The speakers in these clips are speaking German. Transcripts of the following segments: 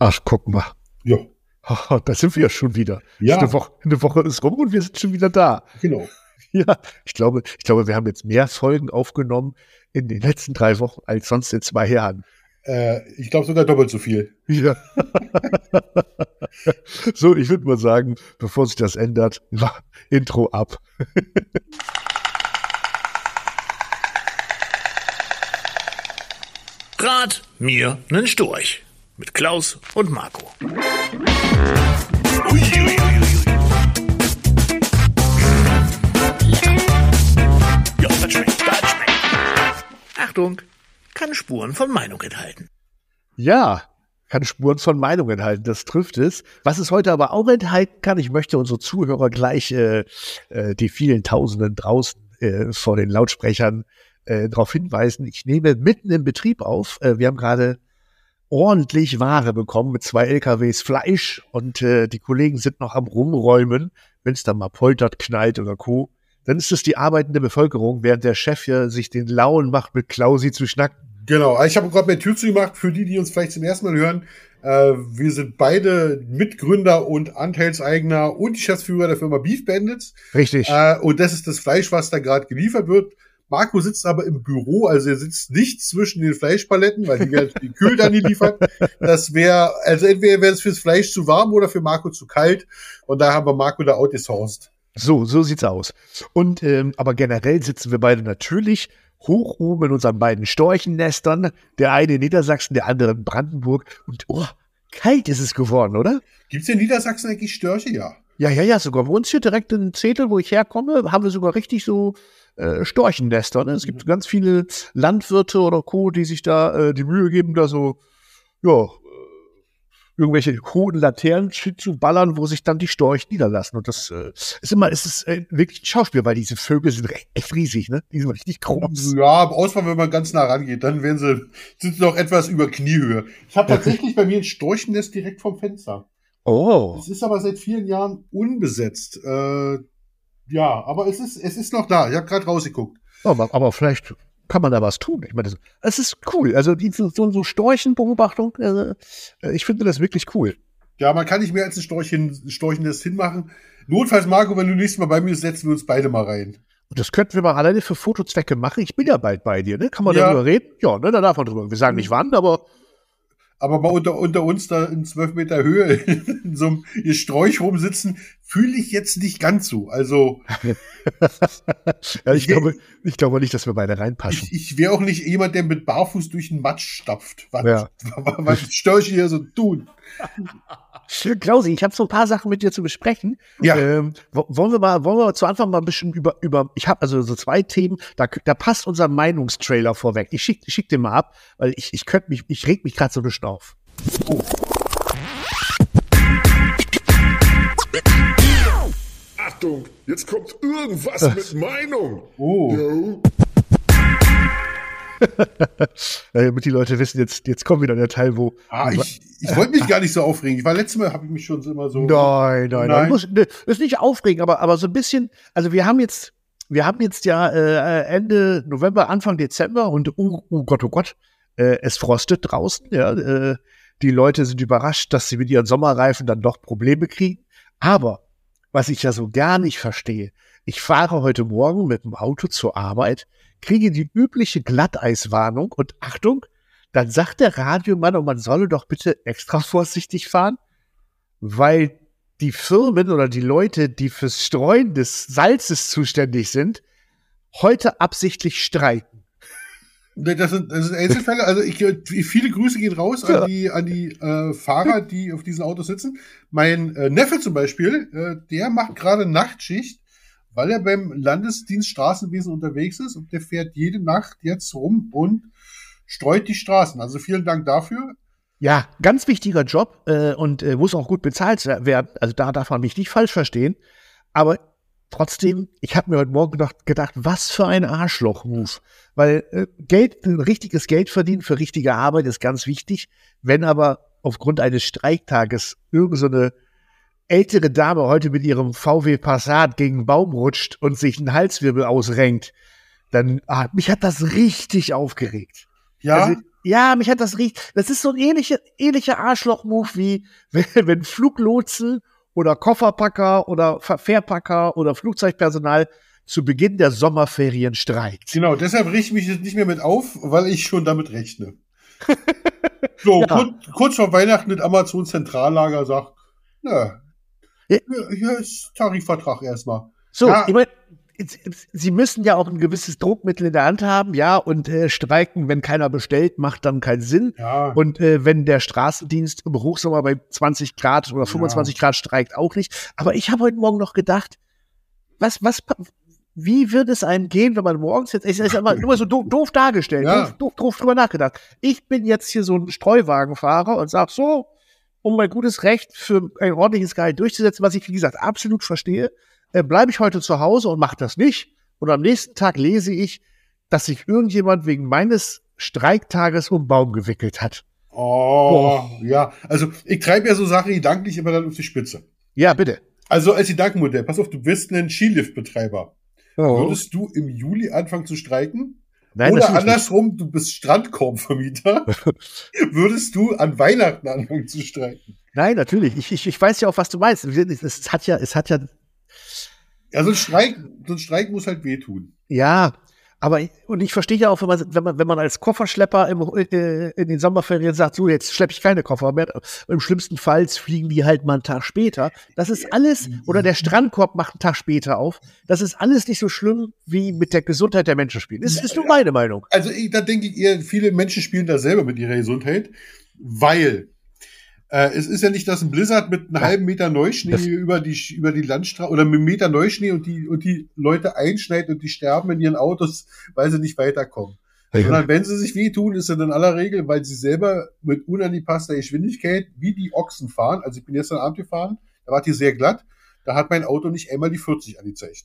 Ach, guck mal. Ja. Oh, da sind wir ja schon wieder. Ja. Eine Woche, eine Woche ist rum und wir sind schon wieder da. Genau. Ja, ich glaube, ich glaube, wir haben jetzt mehr Folgen aufgenommen in den letzten drei Wochen als sonst in zwei Jahren. Äh, ich glaube sogar doppelt so viel. Ja. so, ich würde mal sagen, bevor sich das ändert, Intro ab. Rat mir nen Storch mit Klaus und Marco. Ja, das schmeckt. Achtung, kann Spuren von Meinung enthalten. Ja, kann Spuren von Meinung enthalten, das trifft es. Was es heute aber auch enthalten kann, ich möchte unsere Zuhörer gleich äh, äh, die vielen Tausenden draußen äh, vor den Lautsprechern äh, darauf hinweisen. Ich nehme mitten im Betrieb auf. Äh, wir haben gerade ordentlich Ware bekommen mit zwei LKWs Fleisch und äh, die Kollegen sind noch am Rumräumen, wenn es dann mal poltert, knallt oder Co. Dann ist es die arbeitende Bevölkerung, während der Chef hier sich den Lauen macht, mit Klausi zu schnacken. Genau. Ich habe gerade meine Tür zugemacht für die, die uns vielleicht zum ersten Mal hören. Äh, wir sind beide Mitgründer und Anteilseigner und Geschäftsführer der Firma Beef Bandits. Richtig. Äh, und das ist das Fleisch, was da gerade geliefert wird. Marco sitzt aber im Büro, also er sitzt nicht zwischen den Fleischpaletten, weil die werden gekühlt dann geliefert. Das wäre, also entweder wäre es fürs Fleisch zu warm oder für Marco zu kalt. Und da haben wir Marco da outgesourced. So, so sieht's aus. Und ähm, aber generell sitzen wir beide natürlich hoch oben in unseren beiden Storchennestern. Der eine in Niedersachsen, der andere in Brandenburg. Und oh, kalt ist es geworden, oder? Gibt's in Niedersachsen eigentlich Störche? Ja. Ja, ja, ja, sogar bei uns hier direkt in Zetel, wo ich herkomme, haben wir sogar richtig so äh, Storchennester. Ne? Es gibt ganz viele Landwirte oder Co., die sich da äh, die Mühe geben, da so, ja, äh, irgendwelche hohen Laternen zu ballern, wo sich dann die Storche niederlassen. Und das äh, ist immer, es ist äh, wirklich ein Schauspiel, weil diese Vögel sind echt riesig, ne? Die sind richtig groß. Ja, außer wenn man ganz nah rangeht, dann werden sie, sind sie noch etwas über Kniehöhe. Ich habe tatsächlich bei mir ein Storchennest direkt vom Fenster. Oh. Es ist aber seit vielen Jahren unbesetzt. Äh, ja, aber es ist, es ist noch da. Ich habe gerade rausgeguckt. Aber, aber vielleicht kann man da was tun. Ich meine, das, das ist cool. Also die, so, so Storchenbeobachtung, äh, ich finde das wirklich cool. Ja, man kann nicht mehr als ein Storchen, Storchennest hinmachen. Notfalls, Marco, wenn du nächstes Mal bei mir bist, setzen wir uns beide mal rein. Und das könnten wir mal alleine für Fotozwecke machen. Ich bin ja bald bei dir, ne? Kann man Ja. darüber reden? Ja, ne, da darf man drüber. Wir sagen nicht wann, aber Aber mal unter, unter uns da in zwölf Meter Höhe in so einem Sträuch rumsitzen, fühle ich jetzt nicht ganz so. Also ja, ich, glaube, ich glaube nicht, dass wir beide reinpassen. ich, ich wäre auch nicht jemand, der mit Barfuß durch den Matsch stapft. Was, Ja. was Störche hier so tun. Klausi, ich habe so ein paar Sachen mit dir zu besprechen. Ja. Ähm, wo- wollen wir mal, wollen wir zu Anfang mal ein bisschen über, über ich habe also so zwei Themen, da, da passt unser Meinungstrailer vorweg. Ich schick, ich schick den mal ab, weil ich, ich könnte mich, ich reg mich gerade so ein bisschen auf. Achtung, jetzt kommt irgendwas mit Meinung. Oh. Jo. Äh, damit die Leute wissen, jetzt, jetzt kommt wieder der Teil, wo. Ah, ich ich wollte mich gar nicht so aufregen. Ich war letztes Mal, habe ich mich schon immer so. Nein, nein, nein. Nein. Muss, ne, ist nicht aufregend, aber, aber so ein bisschen, also wir haben jetzt, wir haben jetzt ja äh, Ende November, Anfang Dezember und oh, oh Gott, oh Gott, äh, es frostet draußen, ja. Äh, die Leute sind überrascht, dass sie mit ihren Sommerreifen dann doch Probleme kriegen. Aber was ich ja so gar nicht verstehe, ich fahre heute Morgen mit dem Auto zur Arbeit, kriege die übliche Glatteiswarnung und Achtung, dann sagt der Radiomann, und man solle doch bitte extra vorsichtig fahren, weil die Firmen oder die Leute, die fürs Streuen des Salzes zuständig sind, heute absichtlich streiken. Das sind, das sind Einzelfälle. Also ich, viele Grüße gehen raus an die, an die äh, Fahrer, die auf diesen Autos sitzen. Mein äh, Neffe zum Beispiel, äh, der macht gerade Nachtschicht, weil er beim Landesdienst Straßenwesen unterwegs ist und der fährt jede Nacht jetzt rum und streut die Straßen. Also vielen Dank dafür. Ja, ganz wichtiger Job äh, und äh, muss auch gut bezahlt werden. Also da darf man mich nicht falsch verstehen. Aber trotzdem, ich habe mir heute Morgen gedacht, gedacht, was für ein Arschloch-Move. Weil äh, Geld, richtiges Geld verdienen für richtige Arbeit ist ganz wichtig. Wenn aber aufgrund eines Streiktages irgend so ältere Dame heute mit ihrem VW Passat gegen einen Baum rutscht und sich einen Halswirbel ausrenkt, dann ah, mich hat das richtig aufgeregt. Ja, Also, Ja, mich hat das riecht. Das ist so ein ähnlicher, ähnlicher Arschloch-Move wie wenn, wenn Fluglotsen oder Kofferpacker oder Fährpacker oder Flugzeugpersonal zu Beginn der Sommerferien streikt. Genau, deshalb richte ich mich jetzt nicht mehr mit auf, weil ich schon damit rechne. so, Ja. kurz, kurz vor Weihnachten das Amazon Zentrallager sagt, na. Hier- ist Tarifvertrag erstmal. So, Ja. ich mein, Sie müssen ja auch ein gewisses Druckmittel in der Hand haben, ja, und äh, streiken, wenn keiner bestellt, macht dann keinen Sinn. Ja, Und äh, wenn der Straßendienst im Hochsommer bei 20 Grad oder 25 Grad streikt, auch nicht. Aber ich habe heute Morgen noch gedacht, was, was, wie wird es einem gehen, wenn man morgens jetzt, es ist aber nur so doof, doof dargestellt, Ja. doof, doof, doof drüber nachgedacht. Ich bin jetzt hier so ein Streuwagenfahrer und sag so, um mein gutes Recht für ein ordentliches Gehalt durchzusetzen, was ich, wie gesagt, absolut verstehe, äh, bleibe ich heute zu Hause und mache das nicht. Und am nächsten Tag lese ich, dass sich irgendjemand wegen meines Streiktages um Baum gewickelt hat. oh, ja. Also, ich treibe ja so Sachen gedanklich immer dann auf die Spitze. Ja, bitte. Also, als Gedankenmodell, pass auf, du bist ein Skiliftbetreiber. Oh. Würdest du im Juli anfangen zu streiken? Nein, Oder natürlich nicht. andersrum, du bist Strandkorbvermieter. Würdest du an Weihnachten anfangen zu streiken? Nein, natürlich. Ich, ich, ich weiß ja auch, was du meinst. Es, es hat ja, es hat ja, Ja, so ein Streik, so ein Streik muss halt wehtun. ja, aber ich- und ich verstehe ja auch, wenn man, wenn man, wenn man als Kofferschlepper im, äh, in den Sommerferien sagt, so jetzt schleppe ich keine Koffer mehr. Im schlimmsten Fall fliegen die halt mal einen Tag später. Das ist alles, oder der Strandkorb macht einen Tag später auf. Das ist alles nicht so schlimm, wie mit der Gesundheit der Menschen spielen. Das ist nur meine Meinung. Also ich, da denke ich eher, viele Menschen spielen da selber mit ihrer Gesundheit, weil äh, es ist ja nicht, dass ein Blizzard mit einem halben Meter Neuschnee Das- über die über die Landstraße oder mit einem Meter Neuschnee und die und die Leute einschneidet und die sterben in ihren Autos, weil sie nicht weiterkommen. Sondern wenn sie sich wehtun, ist es in aller Regel, weil sie selber mit unangepasster Geschwindigkeit wie die Ochsen fahren. Also ich bin gestern Abend gefahren, da war die sehr glatt, da hat mein Auto nicht einmal die 40 angezeigt.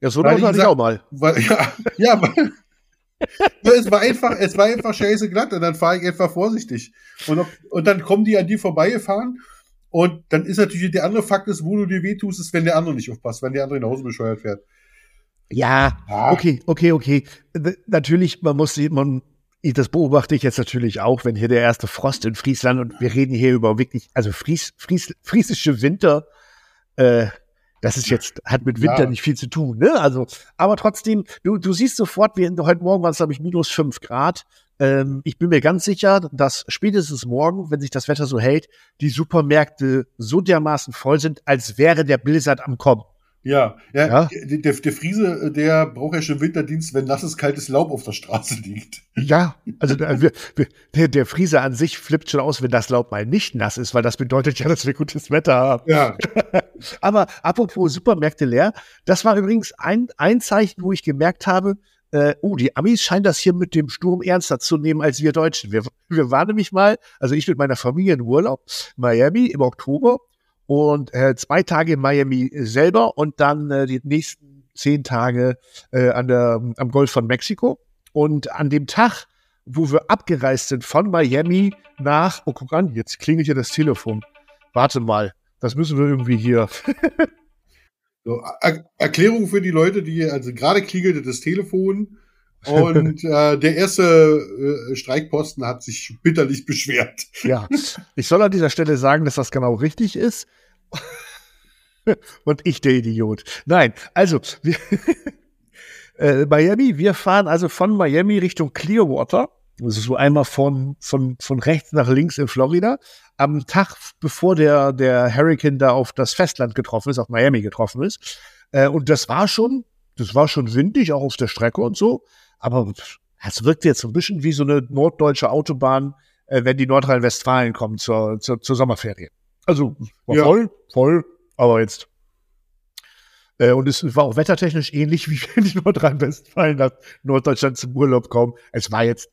Ja, so eine hatte ich auch mal. Weil, ja, ja, weil es war einfach, es war einfach scheiße glatt und dann fahre ich einfach vorsichtig. Und, ob, und dann kommen die an dir vorbeigefahren und dann ist natürlich der andere Fakt ist, wo du dir wehtust, ist, wenn der andere nicht aufpasst, wenn der andere nach Hause bescheuert fährt. Ja, Ja. okay, okay, okay. Natürlich, man muss, man, das beobachte ich jetzt natürlich auch, wenn hier der erste Frost in Friesland und wir reden hier über wirklich, also Fries, Fries, friesische Winter, äh, das ist jetzt, hat mit Winter Ja. nicht viel zu tun, ne? Also, aber trotzdem, du, du siehst sofort, wir, heute Morgen waren es, glaube ich, minus fünf Grad. Ähm, ich bin mir ganz sicher, dass spätestens morgen, wenn sich das Wetter so hält, die Supermärkte so dermaßen voll sind, als wäre der Blizzard am Kommen. Ja, ja, Ja. Der, der, der Friese, der braucht ja schon Winterdienst, wenn nasses, kaltes Laub auf der Straße liegt. Ja, also der, der Friese an sich flippt schon aus, wenn das Laub mal nicht nass ist, weil das bedeutet ja, dass wir gutes Wetter haben. Ja, Aber apropos Supermärkte leer, das war übrigens ein, ein Zeichen, wo ich gemerkt habe, äh, oh, die Amis scheinen das hier mit dem Sturm ernster zu nehmen als wir Deutschen. Wir, wir waren nämlich mal, also ich mit meiner Familie in Urlaub, Miami im Oktober und äh, zwei Tage in Miami selber und dann äh, die nächsten zehn Tage äh, an der, am Golf von Mexiko. Und an dem Tag, wo wir abgereist sind von Miami nach, oh, guck an, jetzt klingelt hier das Telefon. Warte mal, das müssen wir irgendwie hier. so, er Erklärung für die Leute, die, also gerade klingelte das Telefon und äh, der erste äh, Streikposten hat sich bitterlich beschwert. Ja, ich soll an dieser Stelle sagen, dass das genau richtig ist. Und ich der Idiot. Nein, also, wir, äh, Miami, wir fahren also von Miami Richtung Clearwater. Also so einmal von, von, von rechts nach links in Florida. Am Tag, bevor der, der Hurricane da auf das Festland getroffen ist, auf Miami getroffen ist. Äh, und das war schon, das war schon windig, auch auf der Strecke und so. Aber es wirkt jetzt so ein bisschen wie so eine norddeutsche Autobahn, äh, wenn die Nordrhein-Westfalen kommen zur, zur, zur Sommerferie. Also war Ja. voll, voll, aber jetzt. Äh, und es war auch wettertechnisch ähnlich, wie wenn die Nordrhein-Westfalen nach Norddeutschland zum Urlaub kommen. Es war jetzt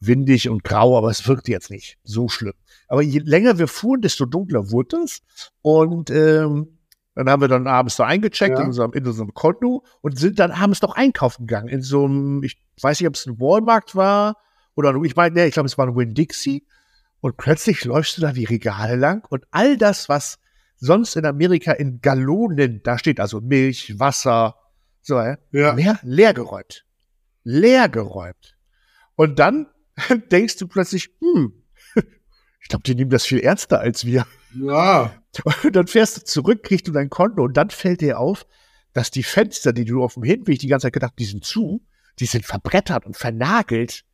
windig und grau, aber es wirkte jetzt nicht so schlimm. Aber je länger wir fuhren, desto dunkler wurde es. Und ähm, dann haben wir dann abends da eingecheckt Ja. in, unserem, in unserem Konto und sind dann abends noch einkaufen gegangen. In so einem, ich weiß nicht, ob es ein Walmart war oder ich meine, nee, ich glaube, es war ein Winn-Dixie. Und plötzlich läufst du da die Regale lang und all das, was sonst in Amerika in Gallonen da steht, also Milch, Wasser, so, Ja. leer, leer geräumt. Leer geräumt. Und dann dann denkst du plötzlich, hm, ich glaube, die nehmen das viel ernster als wir. Ja. Und dann fährst du zurück, kriegst du dein Konto und dann fällt dir auf, dass die Fenster, die du auf dem Hinweg die ganze Zeit gedacht, die sind zu, die sind verbrettert und vernagelt.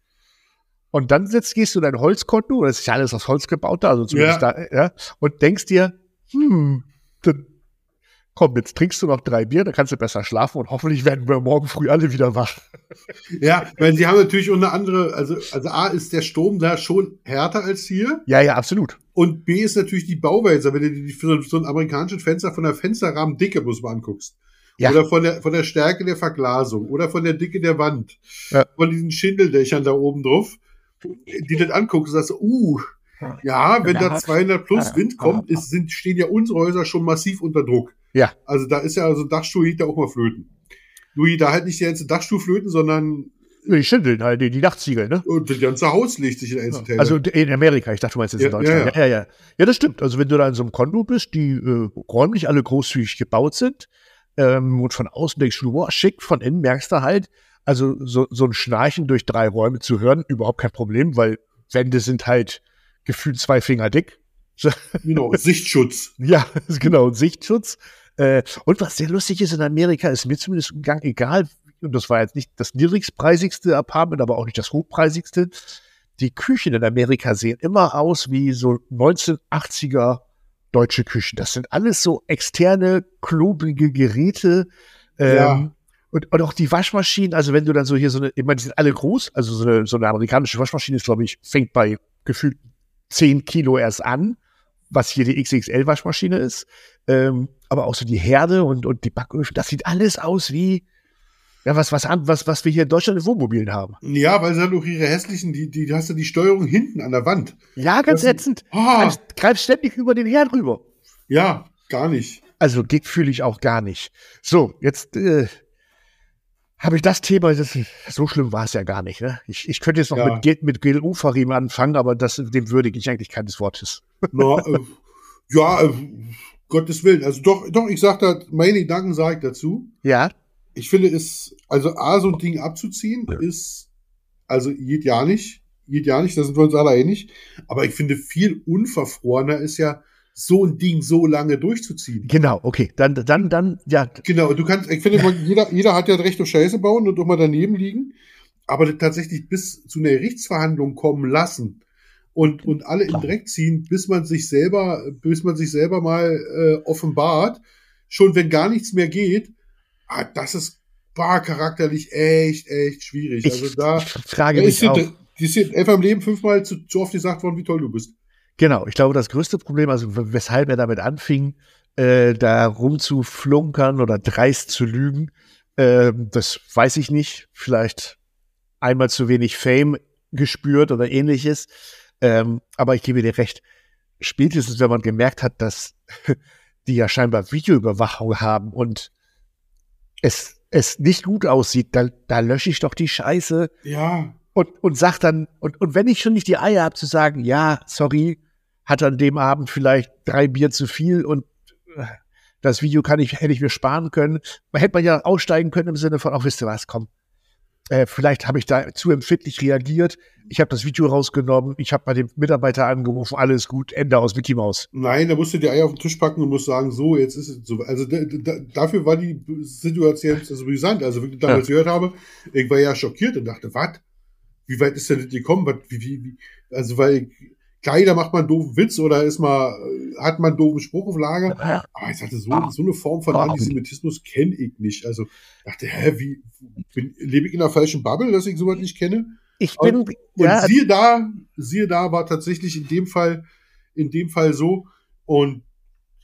Und dann setzt, gehst du dein Holzkonto, das ist ja alles aus Holz gebaut, also zumindest Ja. da, ja, und denkst dir, hm, dann, komm, jetzt trinkst du noch drei Bier, dann kannst du besser schlafen und hoffentlich werden wir morgen früh alle wieder wach. Ja, weil sie haben natürlich eine andere, also, also A ist der Sturm da schon härter als hier. Ja, ja, absolut. Und B ist natürlich die Bauweise, wenn du dir die- so, so ein amerikanisches Fenster von der Fensterrahmendicke muss man anguckst. Ja. Oder von der, von der Stärke der Verglasung oder von der Dicke der Wand. Ja. Von diesen Schindeldächern da oben drauf. Die das anguckst und sagst, uh, ja, wenn da 200 plus Wind kommt, ist, sind, stehen ja unsere Häuser schon massiv unter Druck. Ja. Also da ist ja, also ein Dachstuhl liegt da auch mal flöten. Nur da halt nicht der ganze Dachstuhl flöten, sondern Die Schindeln halt, die, die Nachtziegel, ne? und das ganze Haus legt sich in Einzelteile. Also in Amerika, ich dachte, du meinst jetzt in Ja, Deutschland. ja, Ja, ja, ja. Ja, das stimmt. Also wenn du da in so einem Kondo bist, die äh, räumlich alle großzügig gebaut sind ähm, und von außen denkst du, wow, schick, von innen merkst du halt, also so, so ein Schnarchen durch drei Räume zu hören, überhaupt kein Problem, weil Wände sind halt gefühlt zwei Finger dick. genau, Sichtschutz. Ja, genau, Sichtschutz. Äh, und was sehr lustig ist in Amerika, ist mir zumindest im Gang egal, und das war jetzt nicht das niedrigpreisigste Apartment, aber auch nicht das hochpreisigste. Die Küchen in Amerika sehen immer aus wie so 1980er deutsche Küchen. Das sind alles so externe, klobrige Geräte. Ähm, Ja. Und, und auch die Waschmaschinen, also wenn du dann so hier so eine, ich meine, die sind alle groß, also so eine, so eine amerikanische Waschmaschine ist, glaube ich, fängt bei gefühlt 10 Kilo erst an, was hier die XXL-Waschmaschine ist. Ähm, aber auch so die Herde und, und die Backöfen, das sieht alles aus wie, ja, was, was, was, was wir hier in Deutschland in Wohnmobilen haben. Ja, weil sie dann auch ihre hässlichen, die, die hast du die Steuerung hinten an der Wand. Ja, ganz Das- ätzend. Ah, Greifst, greifst ständig über den Herd rüber. ja, gar nicht. Also geht fühle ich auch gar nicht. So, jetzt äh, habe ich das Thema, das, so schlimm war es ja gar nicht. Ne? Ich, ich könnte jetzt noch Ja. mit, mit GLU-Verriemen anfangen, aber das, dem würdige ich eigentlich keines Wortes. Na, äh, ja, äh, Gottes Willen. Also doch, doch, ich sag da, meine Gedanken sage ich dazu. Ja, Ich finde es, also A, so ein Ding abzuziehen, ist, also geht ja nicht. Geht ja nicht, da sind wir uns alle einig. Aber ich finde, viel unverfrorener ist ja, so ein Ding so lange durchzuziehen. genau, okay. Dann, dann, dann, ja, Genau, du kannst, ich finde, jeder, jeder hat ja das Recht auf Scheiße bauen und auch mal daneben liegen. Aber tatsächlich bis zu einer Gerichtsverhandlung kommen lassen und, und alle in den Dreck ziehen, bis man sich selber, bis man sich selber mal äh, offenbart, schon wenn gar nichts mehr geht, ah, das ist war charakterlich echt, echt schwierig. ich, also da, frage mich auch. die dir einfach im Leben fünfmal zu, zu oft gesagt worden, wie toll du bist. Genau, ich glaube, das größte Problem, also weshalb er damit anfing, äh, da rumzuflunkern oder dreist zu lügen, äh, das weiß ich nicht. Vielleicht einmal zu wenig Fame gespürt oder ähnliches. Ähm, aber ich gebe dir recht. Spätestens, wenn man gemerkt hat, dass die ja scheinbar Videoüberwachung haben und es, es nicht gut aussieht, da, da lösche ich doch die Scheiße Ja, und, und sag dann, und, und wenn ich schon nicht die Eier habe zu sagen, ja, sorry, hat an dem Abend vielleicht drei Bier zu viel und äh, das Video kann ich, hätte ich mir sparen können. Man hätte man ja aussteigen können im Sinne von, auch wisst ihr was, komm. Äh, vielleicht habe ich da zu empfindlich reagiert. Ich habe das Video rausgenommen, ich habe bei dem Mitarbeiter angerufen, alles gut, Ende aus Mickey Mouse. Nein, da musst du die Eier auf den Tisch packen und musst sagen, so, jetzt ist es so. Also da, da, dafür war die Situation also brisant. Also wirklich damals gehört habe, ich war ja schockiert und dachte, was? Wie weit ist denn das gekommen? Was, wie, wie, wie? Also weil da macht man einen doofen Witz oder ist mal, hat man einen doofen Spruch auf Lager. Aber ich sagte, so, so eine Form von Antisemitismus kenne ich nicht. Also dachte, hä, wie bin, lebe ich in einer falschen Bubble, dass ich sowas nicht kenne? Ich bin, Und ja, siehe da, siehe da war tatsächlich in dem Fall, in dem Fall so. Und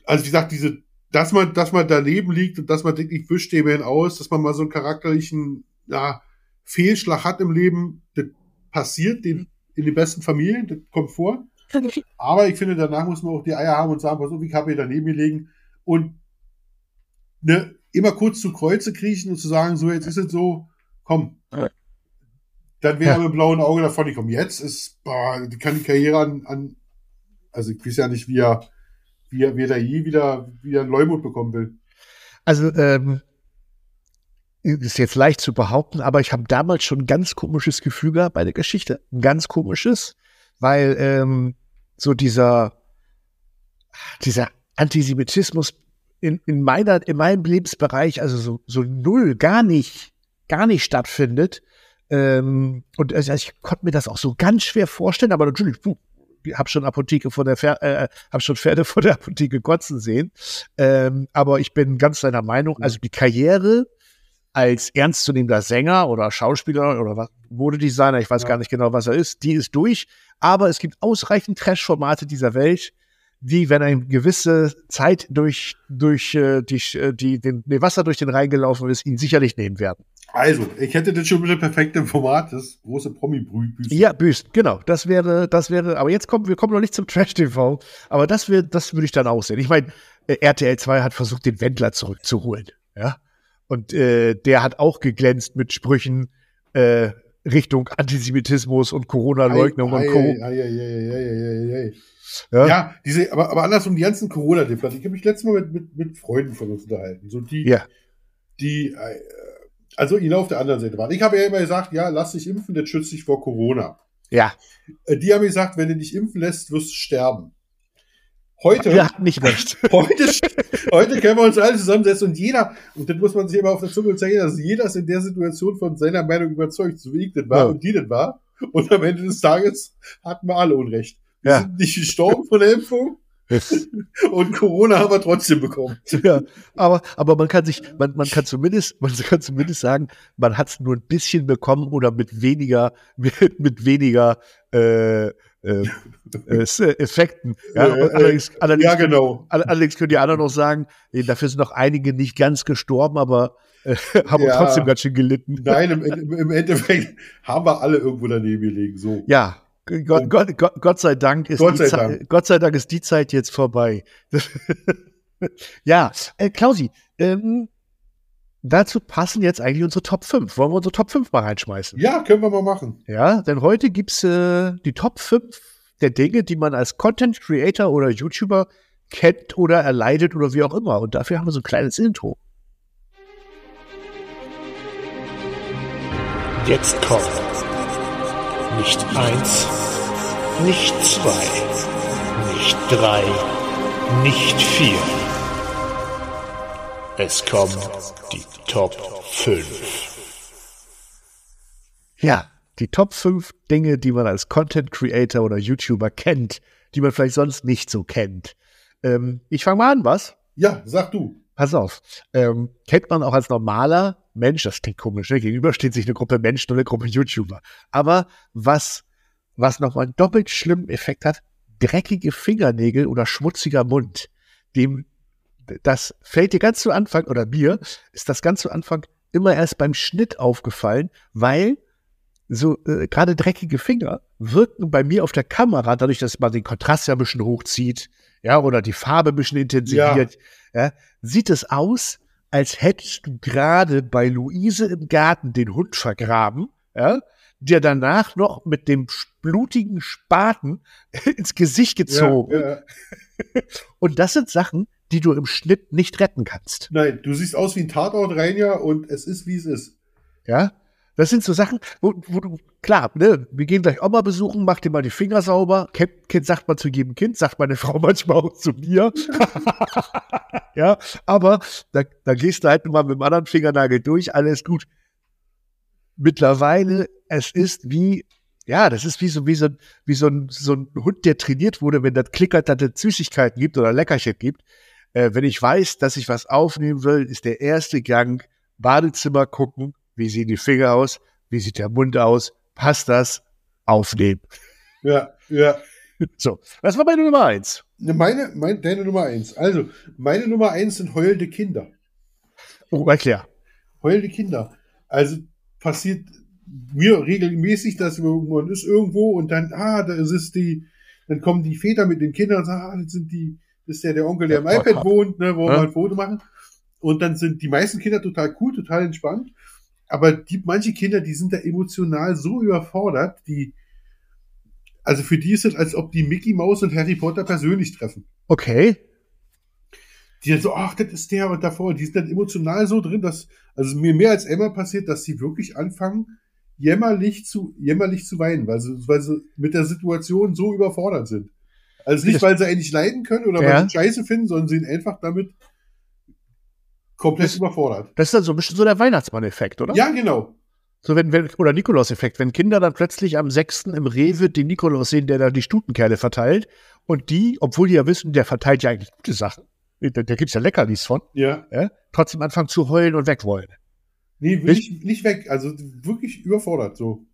also wie gesagt, diese, dass man, dass man daneben liegt und dass man denkt, ich wische dem hin aus, dass man mal so einen charakterlichen, ja, Fehlschlag hat im Leben, das passiert den, in den besten Familien, das kommt vor. Aber ich finde, danach muss man auch die Eier haben und sagen, pass auf, ich habe hier daneben gelegen und ne, immer kurz zu Kreuze kriechen und zu sagen, so, jetzt ist es so, komm. Dann wäre Ja. mit blauen Auge davon gekommen. Jetzt ist, boah, die kann die Karriere an, an also ich weiß ja nicht, wie er, wie er, wie er da je wieder, wieder einen Leumund bekommen will. Also, ähm, ist jetzt leicht zu behaupten, aber ich habe damals schon ein ganz komisches Gefühl gehabt bei der Geschichte. Ein ganz komisches, weil ähm, so dieser, dieser Antisemitismus in, in, meiner, in meinem Lebensbereich, also so, so null, gar nicht, gar nicht stattfindet. Ähm, und also ich konnte mir das auch so ganz schwer vorstellen, aber natürlich, puh, habe schon Apotheke vor der Fer äh, habe schon Pferde vor der Apotheke kotzen sehen. Ähm, aber ich bin ganz deiner Meinung. Also die Karriere als ernstzunehmender Sänger oder Schauspieler oder was, Modedesigner, ich weiß ja. gar nicht genau, was er ist, die ist durch. Aber es gibt ausreichend Trash-Formate dieser Welt, die, wenn eine gewisse Zeit durch, durch äh, die, äh, die, den, nee, Wasser durch den Rhein gelaufen ist, ihn sicherlich nehmen werden. Also, ich hätte das schon mit dem perfekten Format, das große Promi-Büsten. Ja, Büsten, genau. Das wäre, das wäre, aber jetzt kommen wir kommen noch nicht zum Trash-TV, aber das wäre, das würde ich dann auch sehen. Ich meine, äh, RTL 2 hat versucht, den Wendler zurückzuholen, ja. Und äh, der hat auch geglänzt mit Sprüchen äh, Richtung Antisemitismus und Corona-Leugnung und Co. Ja. ja, diese, aber, aber andersrum, die ganzen Corona-Debatten. Ich habe mich letztes Mal mit, mit, mit Freunden von uns unterhalten. So die, ja. die, äh, also ihn auf der anderen Seite waren. Ich habe ja immer gesagt, ja, lass dich impfen, das schützt dich vor Corona. Ja. Äh, die haben gesagt, wenn du dich impfen lässt, wirst du sterben. Heute. Wir hatten nicht recht. Heute, heute können wir uns alle zusammensetzen und jeder, und das muss man sich immer auf der Zunge zeigen, dass jeder ist in der Situation von seiner Meinung überzeugt, so wie ich das war ja. und die das war. Und am Ende des Tages hatten wir alle Unrecht. Wir ja. sind nicht gestorben von der Impfung. Und Corona haben wir trotzdem bekommen. Ja, aber, aber man kann sich, man, man kann zumindest, man kann zumindest sagen, man hat es nur ein bisschen bekommen oder mit weniger, mit, mit weniger äh, äh, äh Effekten. Ja, äh, allerdings, allerdings, ja, genau. Allerdings können die anderen noch sagen, dafür sind noch einige nicht ganz gestorben, aber äh, haben ja, trotzdem ganz schön gelitten. Nein, im, im Endeffekt haben wir alle irgendwo daneben gelegen. So. Ja, Gott, Gott, Gott, Gott sei Dank ist Gott sei, Dank. Gott sei Dank ist die Zeit jetzt vorbei. ja, äh, Klausi, ähm, dazu passen jetzt eigentlich unsere Top 5. Wollen wir unsere Top 5 mal reinschmeißen? Ja, können wir mal machen. Ja, denn heute gibt's äh, die Top 5 der Dinge, die man als Content Creator oder YouTuber kennt oder erleidet oder wie auch immer. Und dafür haben wir so ein kleines Intro. Jetzt kommt nicht eins, nicht zwei, nicht drei, nicht vier. Es kommen die Top 5. Ja, die Top 5 Dinge, die man als Content Creator oder YouTuber kennt, die man vielleicht sonst nicht so kennt. Ähm, ich fange mal an, was? Ja, sag du. Pass auf. Ähm, kennt man auch als normaler Mensch, das klingt komisch, ne? gegenüber steht sich eine Gruppe Menschen und eine Gruppe YouTuber. Aber was, was nochmal einen doppelt schlimmen Effekt hat, dreckige Fingernägel oder schmutziger Mund, dem, das fällt dir ganz zu Anfang, oder mir, ist das ganz zu Anfang immer erst beim Schnitt aufgefallen, weil so äh, gerade dreckige Finger wirken bei mir auf der Kamera, dadurch, dass man den Kontrast ja ein bisschen hochzieht, ja, oder die Farbe ein bisschen intensiviert, ja. ja sieht es aus, als hättest du gerade bei Luise im Garten den Hund vergraben, ja, dir danach noch mit dem blutigen Spaten ins Gesicht gezogen. Ja, ja. Und das sind Sachen, die du im Schnitt nicht retten kannst. Nein, du siehst aus wie ein Tatort rein ja und es ist wie es ist. Ja, das sind so Sachen, wo, wo du, klar, ne, wir gehen gleich Oma besuchen, mach dir mal die Finger sauber. Kind, kind sagt man zu jedem Kind, sagt meine Frau manchmal auch zu mir. ja, aber da, da gehst du halt mal mit dem anderen Fingernagel durch, alles gut. Mittlerweile, es ist wie, ja, das ist wie so, wie so, wie so ein, so ein Hund, der trainiert wurde, wenn das klickert, dass es Süßigkeiten gibt oder Leckerchen gibt. Äh, wenn ich weiß, dass ich was aufnehmen will, ist der erste Gang Badezimmer gucken, wie sehen die Finger aus? Wie sieht der Mund aus? Passt das? Aufnehmen. Ja, ja. So, was war meine Nummer eins? Ne, meine, meine, deine Nummer eins. Also, meine Nummer eins sind heulende Kinder. Oh, erklär. Heulende Kinder. Also, passiert mir regelmäßig, dass man ist irgendwo und dann, ah, da ist es die, dann kommen die Väter mit den Kindern und sagen, ah, das sind die, ist ja der Onkel, der am iPad wohnt, ne, wo wir mal ein Foto machen. Und dann sind die meisten Kinder total cool, total entspannt. Aber die, manche Kinder, die sind da emotional so überfordert, die, also für die ist es, als ob die Mickey Mouse und Harry Potter persönlich treffen. Okay. die dann so, ach, das ist der und davor, die sind dann emotional so drin, dass, also mir mehr als einmal passiert, dass sie wirklich anfangen, jämmerlich zu, jämmerlich zu weinen, weil sie, weil sie mit der Situation so überfordert sind. Also nicht, weil sie eigentlich leiden können oder Ja. weil sie Scheiße finden, sondern sie sind einfach damit komplett Das- überfordert. Das ist dann so ein bisschen so der Weihnachtsmann-Effekt, oder? Ja, genau. So wenn, wenn, oder Nikolaus-Effekt, wenn Kinder dann plötzlich am 6. im Rewe den Nikolaus sehen, der da die Stutenkerle verteilt und die, obwohl die ja wissen, der verteilt ja eigentlich gute Sachen, da, da gibt's ja Leckerlis von, Ja. ja, trotzdem anfangen zu heulen und weg wollen. Nee, wirklich nicht weg. Also wirklich überfordert, so.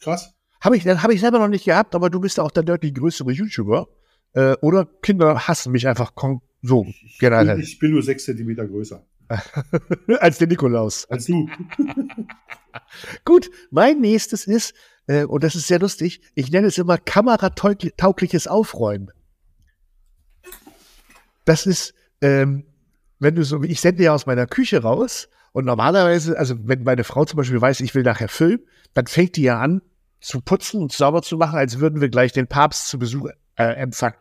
Krass. Habe ich, hab ich selber noch nicht gehabt, aber du bist ja auch der deutlich größere YouTuber. Äh, oder Kinder hassen mich einfach so Ich, generell bin, ich bin nur sechs Zentimeter größer als der Nikolaus. als du. Gut, mein nächstes ist, äh, und das ist sehr lustig, ich nenne es immer kamerataugliches Aufräumen. Das ist, ähm, wenn du so, ich sende ja aus meiner Küche raus und normalerweise, also wenn meine Frau zum Beispiel weiß, ich will nachher filmen, dann fängt die ja an zu putzen und sauber zu machen, als würden wir gleich den Papst zu Besuch äh, empfangen.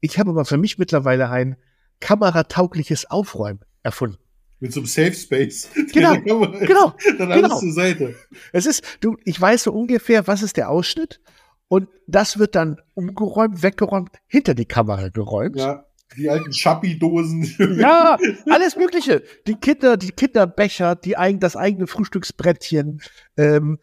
Ich habe aber für mich mittlerweile ein kamerataugliches Aufräumen erfunden. Mit so einem Safe Space. Genau, genau, Dann alles genau. zur Seite. Es ist, du, ich weiß so ungefähr, was ist der Ausschnitt und das wird dann umgeräumt, weggeräumt, hinter die Kamera geräumt. Ja. Die alten Schappi-Dosen. Ja, alles Mögliche. Die Kinder, die Kinderbecher, die eigen, das eigene Frühstücksbrettchen. Ähm,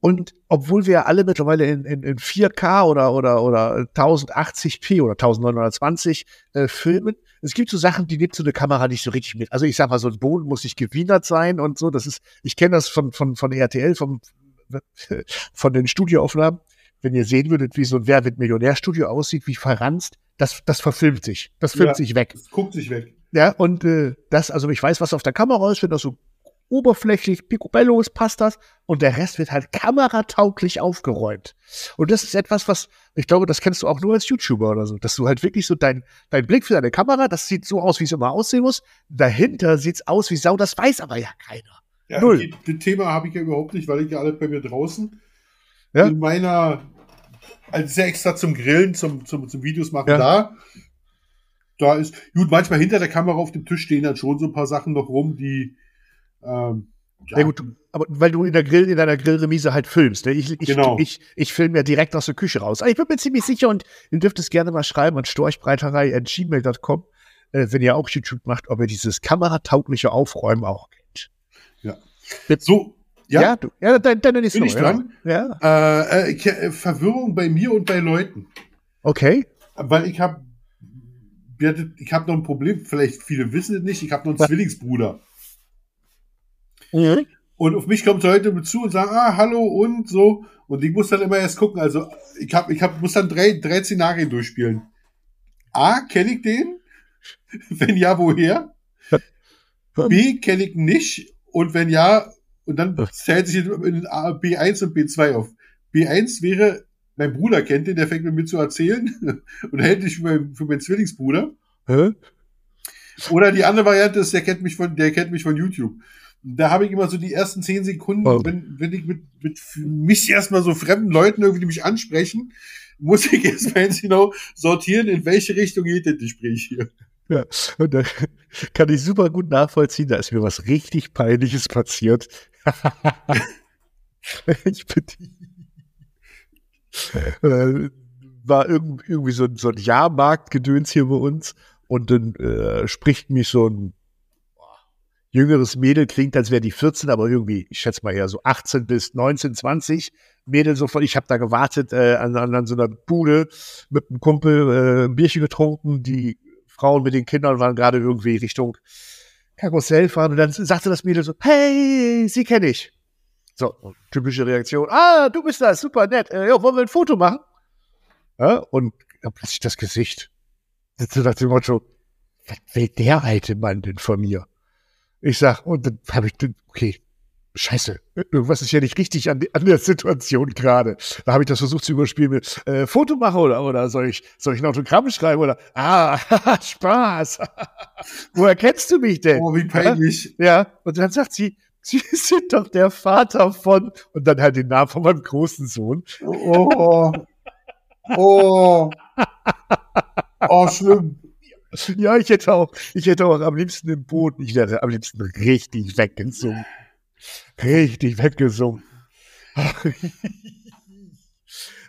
und obwohl wir alle mittlerweile in, in, in 4K oder, oder, oder 1080p oder 1920 äh, filmen, es gibt so Sachen, die nimmt so eine Kamera nicht so richtig mit. Also ich sag mal, so ein Boden muss nicht gewienert sein und so. Das ist, ich kenne das von, von, von RTL, vom, von den Studioaufnahmen. Wenn ihr sehen würdet, wie so ein Wer wird Millionärstudio aussieht, wie verranzt, das, das verfilmt sich. Das filmt Ja. sich weg. Das guckt sich weg. Ja, und äh, das, also ich weiß, was auf der Kamera ist, wenn das so oberflächlich, picobello ist, passt das. Und der Rest wird halt kameratauglich aufgeräumt. Und das ist etwas, was, ich glaube, das kennst du auch nur als YouTuber oder so, dass du halt wirklich so dein, dein Blick für deine Kamera, das sieht so aus, wie es immer aussehen muss. Dahinter sieht's aus wie Sau, das weiß aber ja keiner. Ja, Null. die- Das Thema habe ich ja überhaupt nicht, weil ich ja alle bei mir draußen Ja. in meiner, also ja extra zum Grillen, zum, zum, zum Videos machen Ja. da. Da ist, gut, manchmal hinter der Kamera auf dem Tisch stehen dann schon so ein paar Sachen noch rum, die, ähm, ja, Ja, gut, aber weil du in der Grill, in deiner Grillremise halt filmst. Ne? Ich, ich, Genau. ich, ich filme ja direkt aus der Küche raus. Aber ich bin mir ziemlich sicher und ihr dürft es gerne mal schreiben an storchbreiterei.gmail.com, äh, wenn ihr auch YouTube macht, ob ihr dieses kamerataugliche Aufräumen auch kennt. so, ja, Ja, du, ja dein, deine nächste Bin ich dran? Ja. ja. Äh, äh, äh, Verwirrung bei mir und bei Leuten. Okay. Weil ich habe ich habe noch ein Problem, vielleicht viele wissen es nicht, ich habe noch einen Zwillingsbruder. Mhm. Und auf mich kommt Leute mit zu und sagen, ah, hallo und so. Und ich muss dann immer erst gucken. Also ich hab, ich hab, muss dann drei, drei Szenarien durchspielen. A, kenne ich den? Wenn ja, woher? B, kenne ich nicht. Und wenn ja, und dann zählt sich in A, B1 und B2 auf. B1 wäre, mein Bruder kennt den, der fängt mit mir zu erzählen und hält dich für, mein, für meinen Zwillingsbruder. Hä? Oder die andere Variante ist, der kennt mich von, der kennt mich von YouTube. Da habe ich immer so die ersten zehn Sekunden, Oh. wenn, wenn ich mit, mit für mich erstmal so fremden Leuten irgendwie die mich ansprechen, muss ich erstmal jetzt genau sortieren, in welche Richtung geht das Gespräch hier. Ja, und da kann ich super gut nachvollziehen, da ist mir was richtig Peinliches passiert. ich bin äh, war irgend, irgendwie so, ein- so ein Jahrmarktgedöns hier bei uns und dann äh, spricht mich so ein jüngeres Mädel, klingt, als wäre die 14, aber irgendwie, ich schätze mal eher so 18 bis 19, 20 Mädel sofort. Ich habe da gewartet äh, an, an, so einer Bude mit einem Kumpel äh, ein Bierchen getrunken, die Frauen mit den Kindern waren gerade irgendwie Richtung Karussell fahren und dann sagte das Mädel so, hey, sie kenne ich. So, typische Reaktion. Ah, du bist das, super nett. Äh, ja, wollen wir ein Foto machen? Ja, und dann plötzlich das Gesicht. So nach dem Motto, was will der alte Mann denn von mir? Ich sag, und dann habe ich, okay, scheiße, irgendwas ist ja nicht richtig an, an der Situation gerade. Da habe ich das versucht zu überspielen mit äh, Foto machen oder, oder soll ich, soll ich ein Autogramm schreiben oder, ah, Spaß. Woher kennst du mich denn? Oh, wie peinlich. Ja, und dann sagt sie, Sie sind doch der Vater von, und dann halt den Namen von meinem großen Sohn. Oh. Oh. Oh, schlimm. Ja, ich hätte auch, ich hätte auch am liebsten im Boden, ich hätte am liebsten richtig weggesungen. Richtig weggesungen.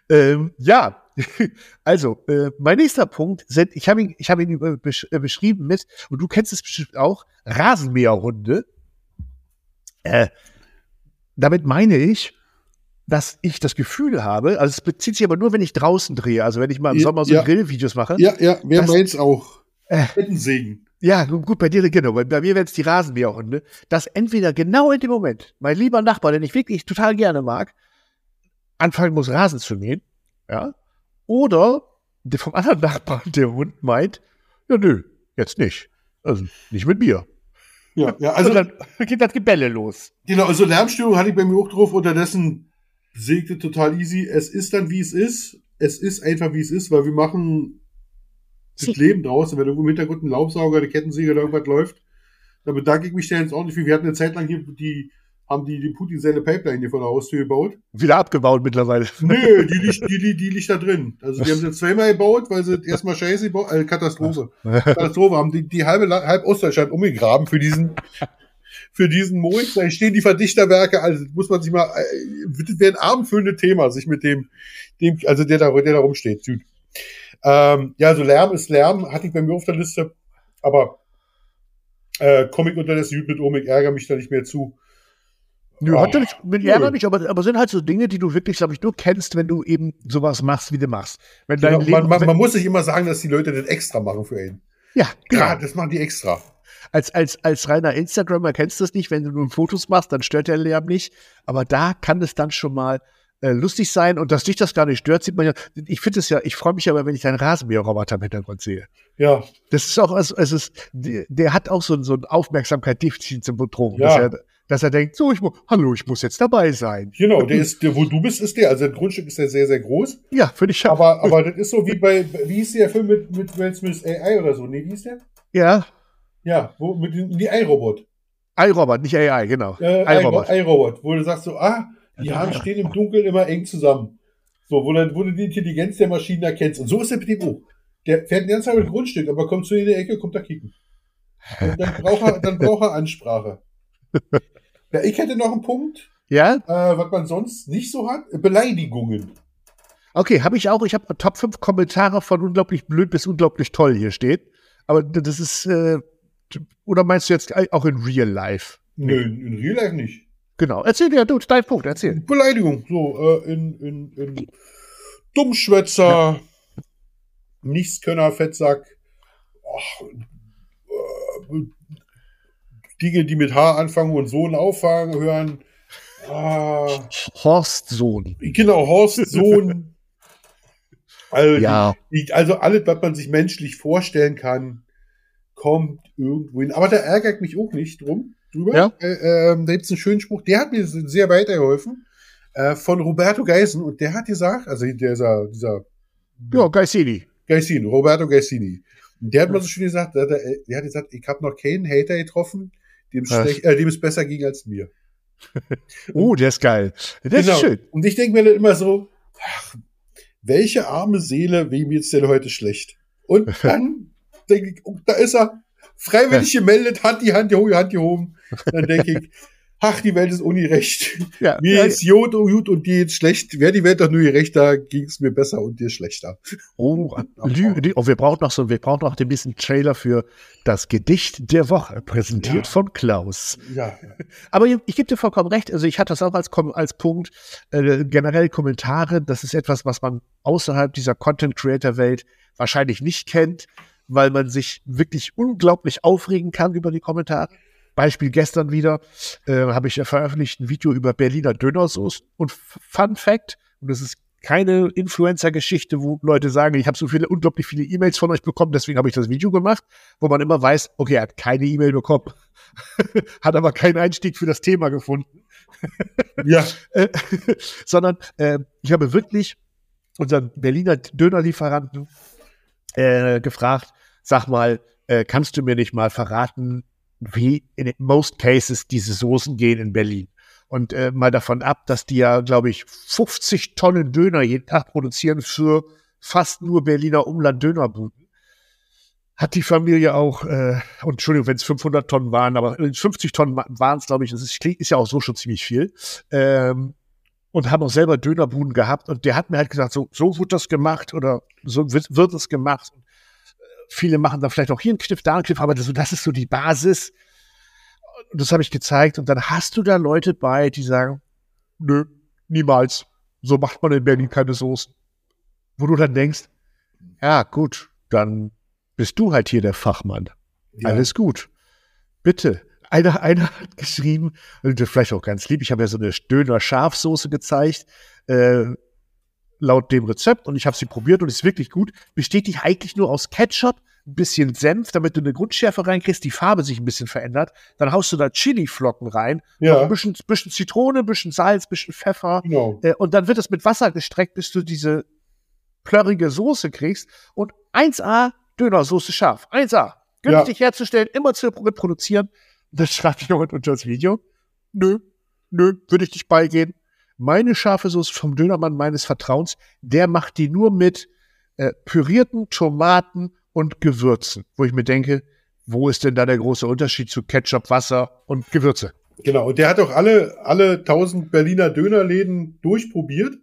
ähm, ja, also, äh, mein nächster Punkt sind, ich habe ihn, ich habe ihn besch äh, beschrieben mit, und du kennst es bestimmt auch, Rasenmäherhunde. Äh, damit meine ich, dass ich das Gefühl habe, also es bezieht sich aber nur, wenn ich draußen drehe, also wenn ich mal im Ja, Sommer so ja. Grillvideos mache. Ja, ja, wer Das- meint's auch? Äh. Ja, gut, bei dir, genau. Bei, bei mir wären es die Rasenmäherhunde, dass entweder genau in dem Moment mein lieber Nachbar, den ich wirklich total gerne mag, anfangen muss, Rasen zu mähen, ja, oder der vom anderen Nachbarn, der Hund meint, ja, nö, jetzt nicht. Also nicht mit mir. Ja, ja, Also also, dann geht das Gebälle los. genau, also Lärmstörung hatte ich bei mir auch drauf, unterdessen segte total easy. Es ist dann, wie es ist. Es ist einfach, wie es ist, weil wir machen das Leben draußen. Wenn irgendwo im Hintergrund ein Laubsauger, eine Kettensäge oder irgendwas läuft, dann bedanke ich mich da jetzt ordentlich für. Wir hatten eine Zeit lang hier, die haben die, die Putin seine Pipeline hier vor der Haustür gebaut. Wieder abgebaut mittlerweile. Nö, die liegt, die, die, die liegt da drin. Also die haben sie zweimal gebaut, weil sie erstmal scheiße gebaut, also Katastrophe. Katastrophe, haben die, die halbe, halb Ostdeutschland umgegraben für diesen, für diesen Moik. Da stehen die Verdichterwerke, also muss man sich mal, äh, das wäre ein abendfüllendes Thema, sich mit dem, dem, also der da, der da rumsteht, Süd. Ähm, ja, also Lärm ist Lärm, hatte ich bei mir auf der Liste, aber äh, Comic unter das Süd mit Omik ärgere mich da nicht mehr zu. Nö, hat ja nicht, mit nö. Ärger nicht, aber, aber sind halt so Dinge, die du wirklich, glaube ich, nur kennst, wenn du eben sowas machst, wie du machst. Wenn dein Genau, Leben, man, man, wenn, man muss sich immer sagen, dass die Leute das extra machen für einen. ja, genau. Ja, das machen die extra. als, als, als reiner Instagrammer kennst du das nicht, wenn du nur Fotos machst, dann stört der Lärm nicht. Aber da kann es dann schon mal äh, lustig sein und dass dich das gar nicht stört, sieht man ja. Ich finde es ja, ich freue mich aber, wenn ich deinen Rasenmäherroboter im Hintergrund sehe. Ja, Das ist auch, also, es ist, der, hat auch so, so ein Aufmerksamkeit-Defizit zum Betrug, Ja. dass, er, dass er denkt, so, ich muss, hallo, ich muss jetzt dabei sein. genau, der ist, der, wo du bist, ist der. Also das Grundstück ist ja sehr, sehr groß. Ja, finde ich Aber, aber das ist so wie bei, wie hieß der Film mit, mit Will Smith AI oder so? Nee, wie hieß der? Ja, Ja, wo, mit dem, die iRobot. iRobot, nicht AI, genau. Äh, iRobot. iRobot. iRobot, wo du sagst so, ah, die Haare stehen im Dunkeln immer eng zusammen. So, wo, dann, wo du die Intelligenz der Maschinen erkennst. Und so ist der mit dem auch. Der fährt ein ganz mit Grundstück, aber kommt zu in der Ecke, kommt da kicken. Und dann braucht er, dann braucht er Ansprache. Ja, ich hätte noch einen Punkt, Ja, äh, was man sonst nicht so hat. Beleidigungen. Okay, habe ich auch. Ich habe Top 5 Kommentare von unglaublich blöd bis unglaublich toll hier steht. Aber das ist, äh, oder meinst du jetzt auch in Real Life? Nö, in Real Life nicht. Genau. Erzähl ja, du, dein Punkt, erzähl. Beleidigung, so, äh, in, in, in Dummschwätzer, Nichtskönner, Fettsack, ach, äh, Dinge, die mit H anfangen und Sohn auffangen, hören. Ah, Horst Sohn. genau, Horst, Sohn. Also, Ja. die, also alles, was man sich menschlich vorstellen kann, kommt irgendwo hin. Aber da ärgert mich auch nicht drum. Drüber. Ja. Äh, ähm, da gibt's einen schönen Spruch, der hat mir sehr weitergeholfen. Äh, von Roberto Geisen und der hat gesagt, also dieser, dieser Ja, Geissini. Gaisini, Roberto Gaisini. Und der hat mal so schön gesagt, der, hat- der hat gesagt, ich habe noch keinen Hater getroffen, dem schlecht- äh, dem es besser ging als mir. Oh, der ist geil. Der ist schön. Und ich denke mir dann immer so, ach, welche arme Seele, wem jetzt denn heute schlecht? Und dann denke ich, oh, da ist er, freiwillig gemeldet, Hand die Hand gehoben, Hand gehoben. Dann denke ich, ach, die Welt ist ungerecht. Ja, Mir ja, ist gut, oh, gut und dir jetzt schlecht. Wäre die Welt doch nur gerecht, da ging es mir besser und dir schlechter. Oh, Lü- Lü- oh, wir brauchen noch so, wir brauchen noch den nächsten Trailer für das Gedicht der Woche, präsentiert Ja. von Klaus. Ja, Aber ich, ich gebe dir vollkommen recht. Also ich hatte das auch als, als Punkt. Äh, generell Kommentare, das ist etwas, was man außerhalb dieser Content-Creator-Welt wahrscheinlich nicht kennt, weil man sich wirklich unglaublich aufregen kann über die Kommentare. Beispiel gestern wieder äh, habe ich veröffentlicht ein Video über Berliner Dönersoße und Fun Fact, und das ist keine Influencer-Geschichte, wo Leute sagen, ich habe so viele, unglaublich viele E-Mails von euch bekommen, deswegen habe ich das Video gemacht, wo man immer weiß, okay, er hat keine E-Mail bekommen, hat aber keinen Einstieg für das Thema gefunden, ja, äh, sondern äh, ich habe wirklich unseren Berliner Dönerlieferanten äh, gefragt, sag mal, äh, kannst du mir nicht mal verraten, wie in most cases diese Soßen gehen in Berlin? Und äh, mal davon ab, dass die ja, glaube ich, 50 Tonnen Döner jeden Tag produzieren für fast nur Berliner Umland-Dönerbuden. hat die Familie auch, äh, und Entschuldigung, wenn es 500 Tonnen waren, aber 50 Tonnen waren es, glaube ich, das ist, ist ja auch so schon ziemlich viel. Ähm, und haben auch selber Dönerbuden gehabt und der hat mir halt gesagt, so, so wird das gemacht oder so wird, wird es gemacht. Viele machen dann vielleicht auch hier einen Kniff, da einen Kniff, aber das, das ist so die Basis. Und das habe ich gezeigt und dann hast du da Leute bei, die sagen, nö, niemals. So macht man in Berlin keine Soßen. Wo du dann denkst, ja, gut, dann bist du halt hier der Fachmann. Ja. Alles gut. Bitte. Einer, einer hat geschrieben, vielleicht auch ganz lieb, ich habe ja so eine Döner Schafsoße gezeigt, äh, laut dem Rezept, und ich habe sie probiert und ist wirklich gut. Besteht die eigentlich nur aus Ketchup, ein bisschen Senf, damit du eine Grundschärfe reinkriegst, die Farbe sich ein bisschen verändert. Dann haust du da Chili-Flocken rein, ja. ein bisschen, bisschen Zitrone, ein bisschen Salz, ein bisschen Pfeffer. Genau. Äh, und dann wird es mit Wasser gestreckt, bis du diese plörrige Soße kriegst. Und 1A Dönersoße scharf. 1A. Günstig ja. herzustellen, immer zu reproduzieren. Das schreibt jemand unter das Video. Nö, nö, würde ich nicht beigehen. Meine scharfe Soße vom Dönermann meines Vertrauens, der macht die nur mit äh, pürierten Tomaten und Gewürzen, wo ich mir denke, wo ist denn da der große Unterschied zu Ketchup, Wasser und Gewürze? Genau, und der hat auch alle, alle 1000 Berliner Dönerläden durchprobiert.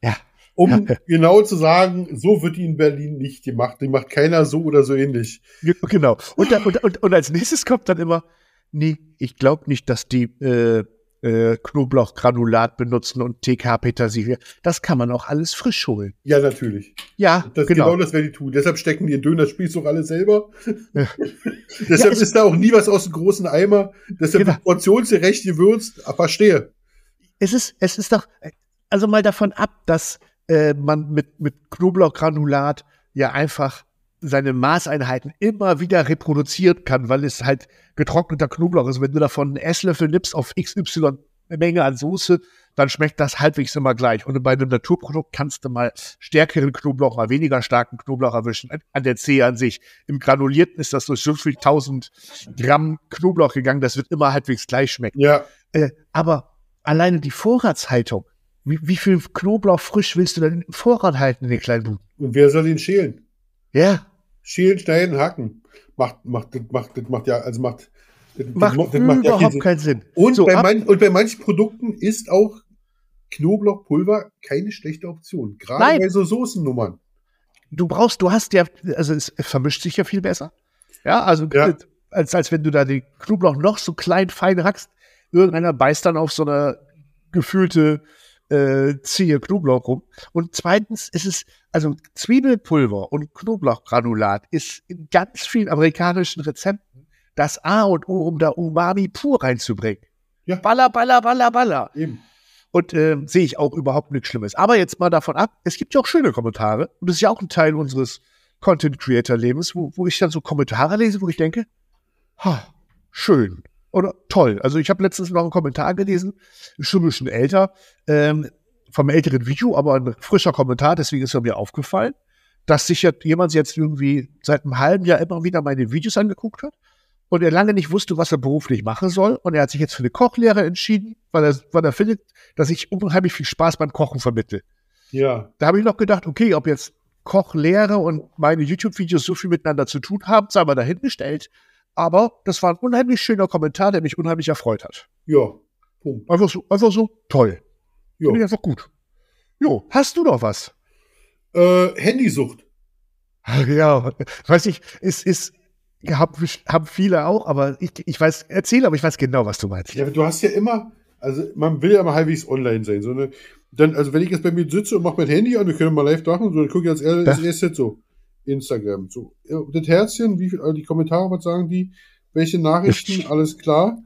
Ja. Um ja. genau zu sagen, so wird die in Berlin nicht gemacht. Die macht keiner so oder so ähnlich. Genau. Und, da, und, und, und als nächstes kommt dann immer, nee, ich glaube nicht, dass die äh, äh, Knoblauchgranulat benutzen und TK-Petersilie. Das kann man auch alles frisch holen. Ja, natürlich. Ja, das genau. genau das werden die tun. Deshalb stecken die in Dönerspieß auch alle selber. Ja. Deshalb ja, ist da auch nie was aus dem großen Eimer. Deshalb genau. portionsgerecht gewürzt. Verstehe. Es ist, es ist doch, also mal davon ab, dass äh, man mit, mit Knoblauchgranulat ja einfach seine Maßeinheiten immer wieder reproduzieren kann, weil es halt getrockneter Knoblauch ist. Wenn du davon einen Esslöffel nimmst auf XY Menge an Soße, dann schmeckt das halbwegs immer gleich. Und bei einem Naturprodukt kannst du mal stärkeren Knoblauch, mal weniger starken Knoblauch erwischen. An der Zehe an sich. Im Granulierten ist das durch so viel 1000 Gramm Knoblauch gegangen, das wird immer halbwegs gleich schmecken. Ja. Äh, aber alleine die Vorratshaltung, wie, wie viel Knoblauch frisch willst du denn im Vorrat halten in den kleinen Buden? Und wer soll ihn schälen? Ja. Schälen, schneiden, hacken. Macht, macht, das macht, das macht ja, also macht, das, macht, das macht überhaupt ja Sinn. keinen Sinn. Und, so, bei man, und bei manchen Produkten ist auch Knoblauchpulver keine schlechte Option. Gerade Nein. bei so Soßennummern. Du brauchst, du hast ja, also es vermischt sich ja viel besser. Ja, also ja. Als, als wenn du da den Knoblauch noch so klein fein hackst. Irgendeiner beißt dann auf so eine gefühlte äh, ziehe Knoblauch rum. Und zweitens ist es, also Zwiebelpulver und Knoblauchgranulat ist in ganz vielen amerikanischen Rezepten das A und O, um da Umami pur reinzubringen. Ja. Baller, baller, baller, baller. Eben. Und äh, sehe ich auch überhaupt nichts Schlimmes. Aber jetzt mal davon ab, es gibt ja auch schöne Kommentare. Und das ist ja auch ein Teil unseres Content-Creator-Lebens, wo, wo ich dann so Kommentare lese, wo ich denke, ha, schön oder toll. Also ich habe letztens noch einen Kommentar gelesen, schon ein bisschen älter, ähm, vom älteren Video, aber ein frischer Kommentar, deswegen ist er mir aufgefallen, dass sich ja jemand jetzt irgendwie seit einem halben Jahr immer wieder meine Videos angeguckt hat und er lange nicht wusste, was er beruflich machen soll. Und er hat sich jetzt für eine Kochlehre entschieden, weil er, weil er findet, dass ich unheimlich viel Spaß beim Kochen vermittle. Ja. Da habe ich noch gedacht, okay, ob jetzt Kochlehre und meine YouTube-Videos so viel miteinander zu tun haben, sei mal dahingestellt. Aber das war ein unheimlich schöner Kommentar, der mich unheimlich erfreut hat. Ja, Punkt. Einfach so, einfach so toll. Ja. Finde ich einfach gut. Jo, hast du noch was? Äh, Handysucht. Ja, weiß ich, ist, ist, haben, haben viele auch, aber ich, ich weiß, erzähl, aber ich weiß genau, was du meinst. Ja, du hast ja immer, also man will ja mal halbwegs online sein. So eine, dann, also wenn ich jetzt bei mir sitze und mache mein Handy an, wir können mal live machen, so, dann gucke ich als erstes so. Instagram. So, das Herzchen, wie viel, die Kommentare, was sagen die? Welche Nachrichten? Alles klar.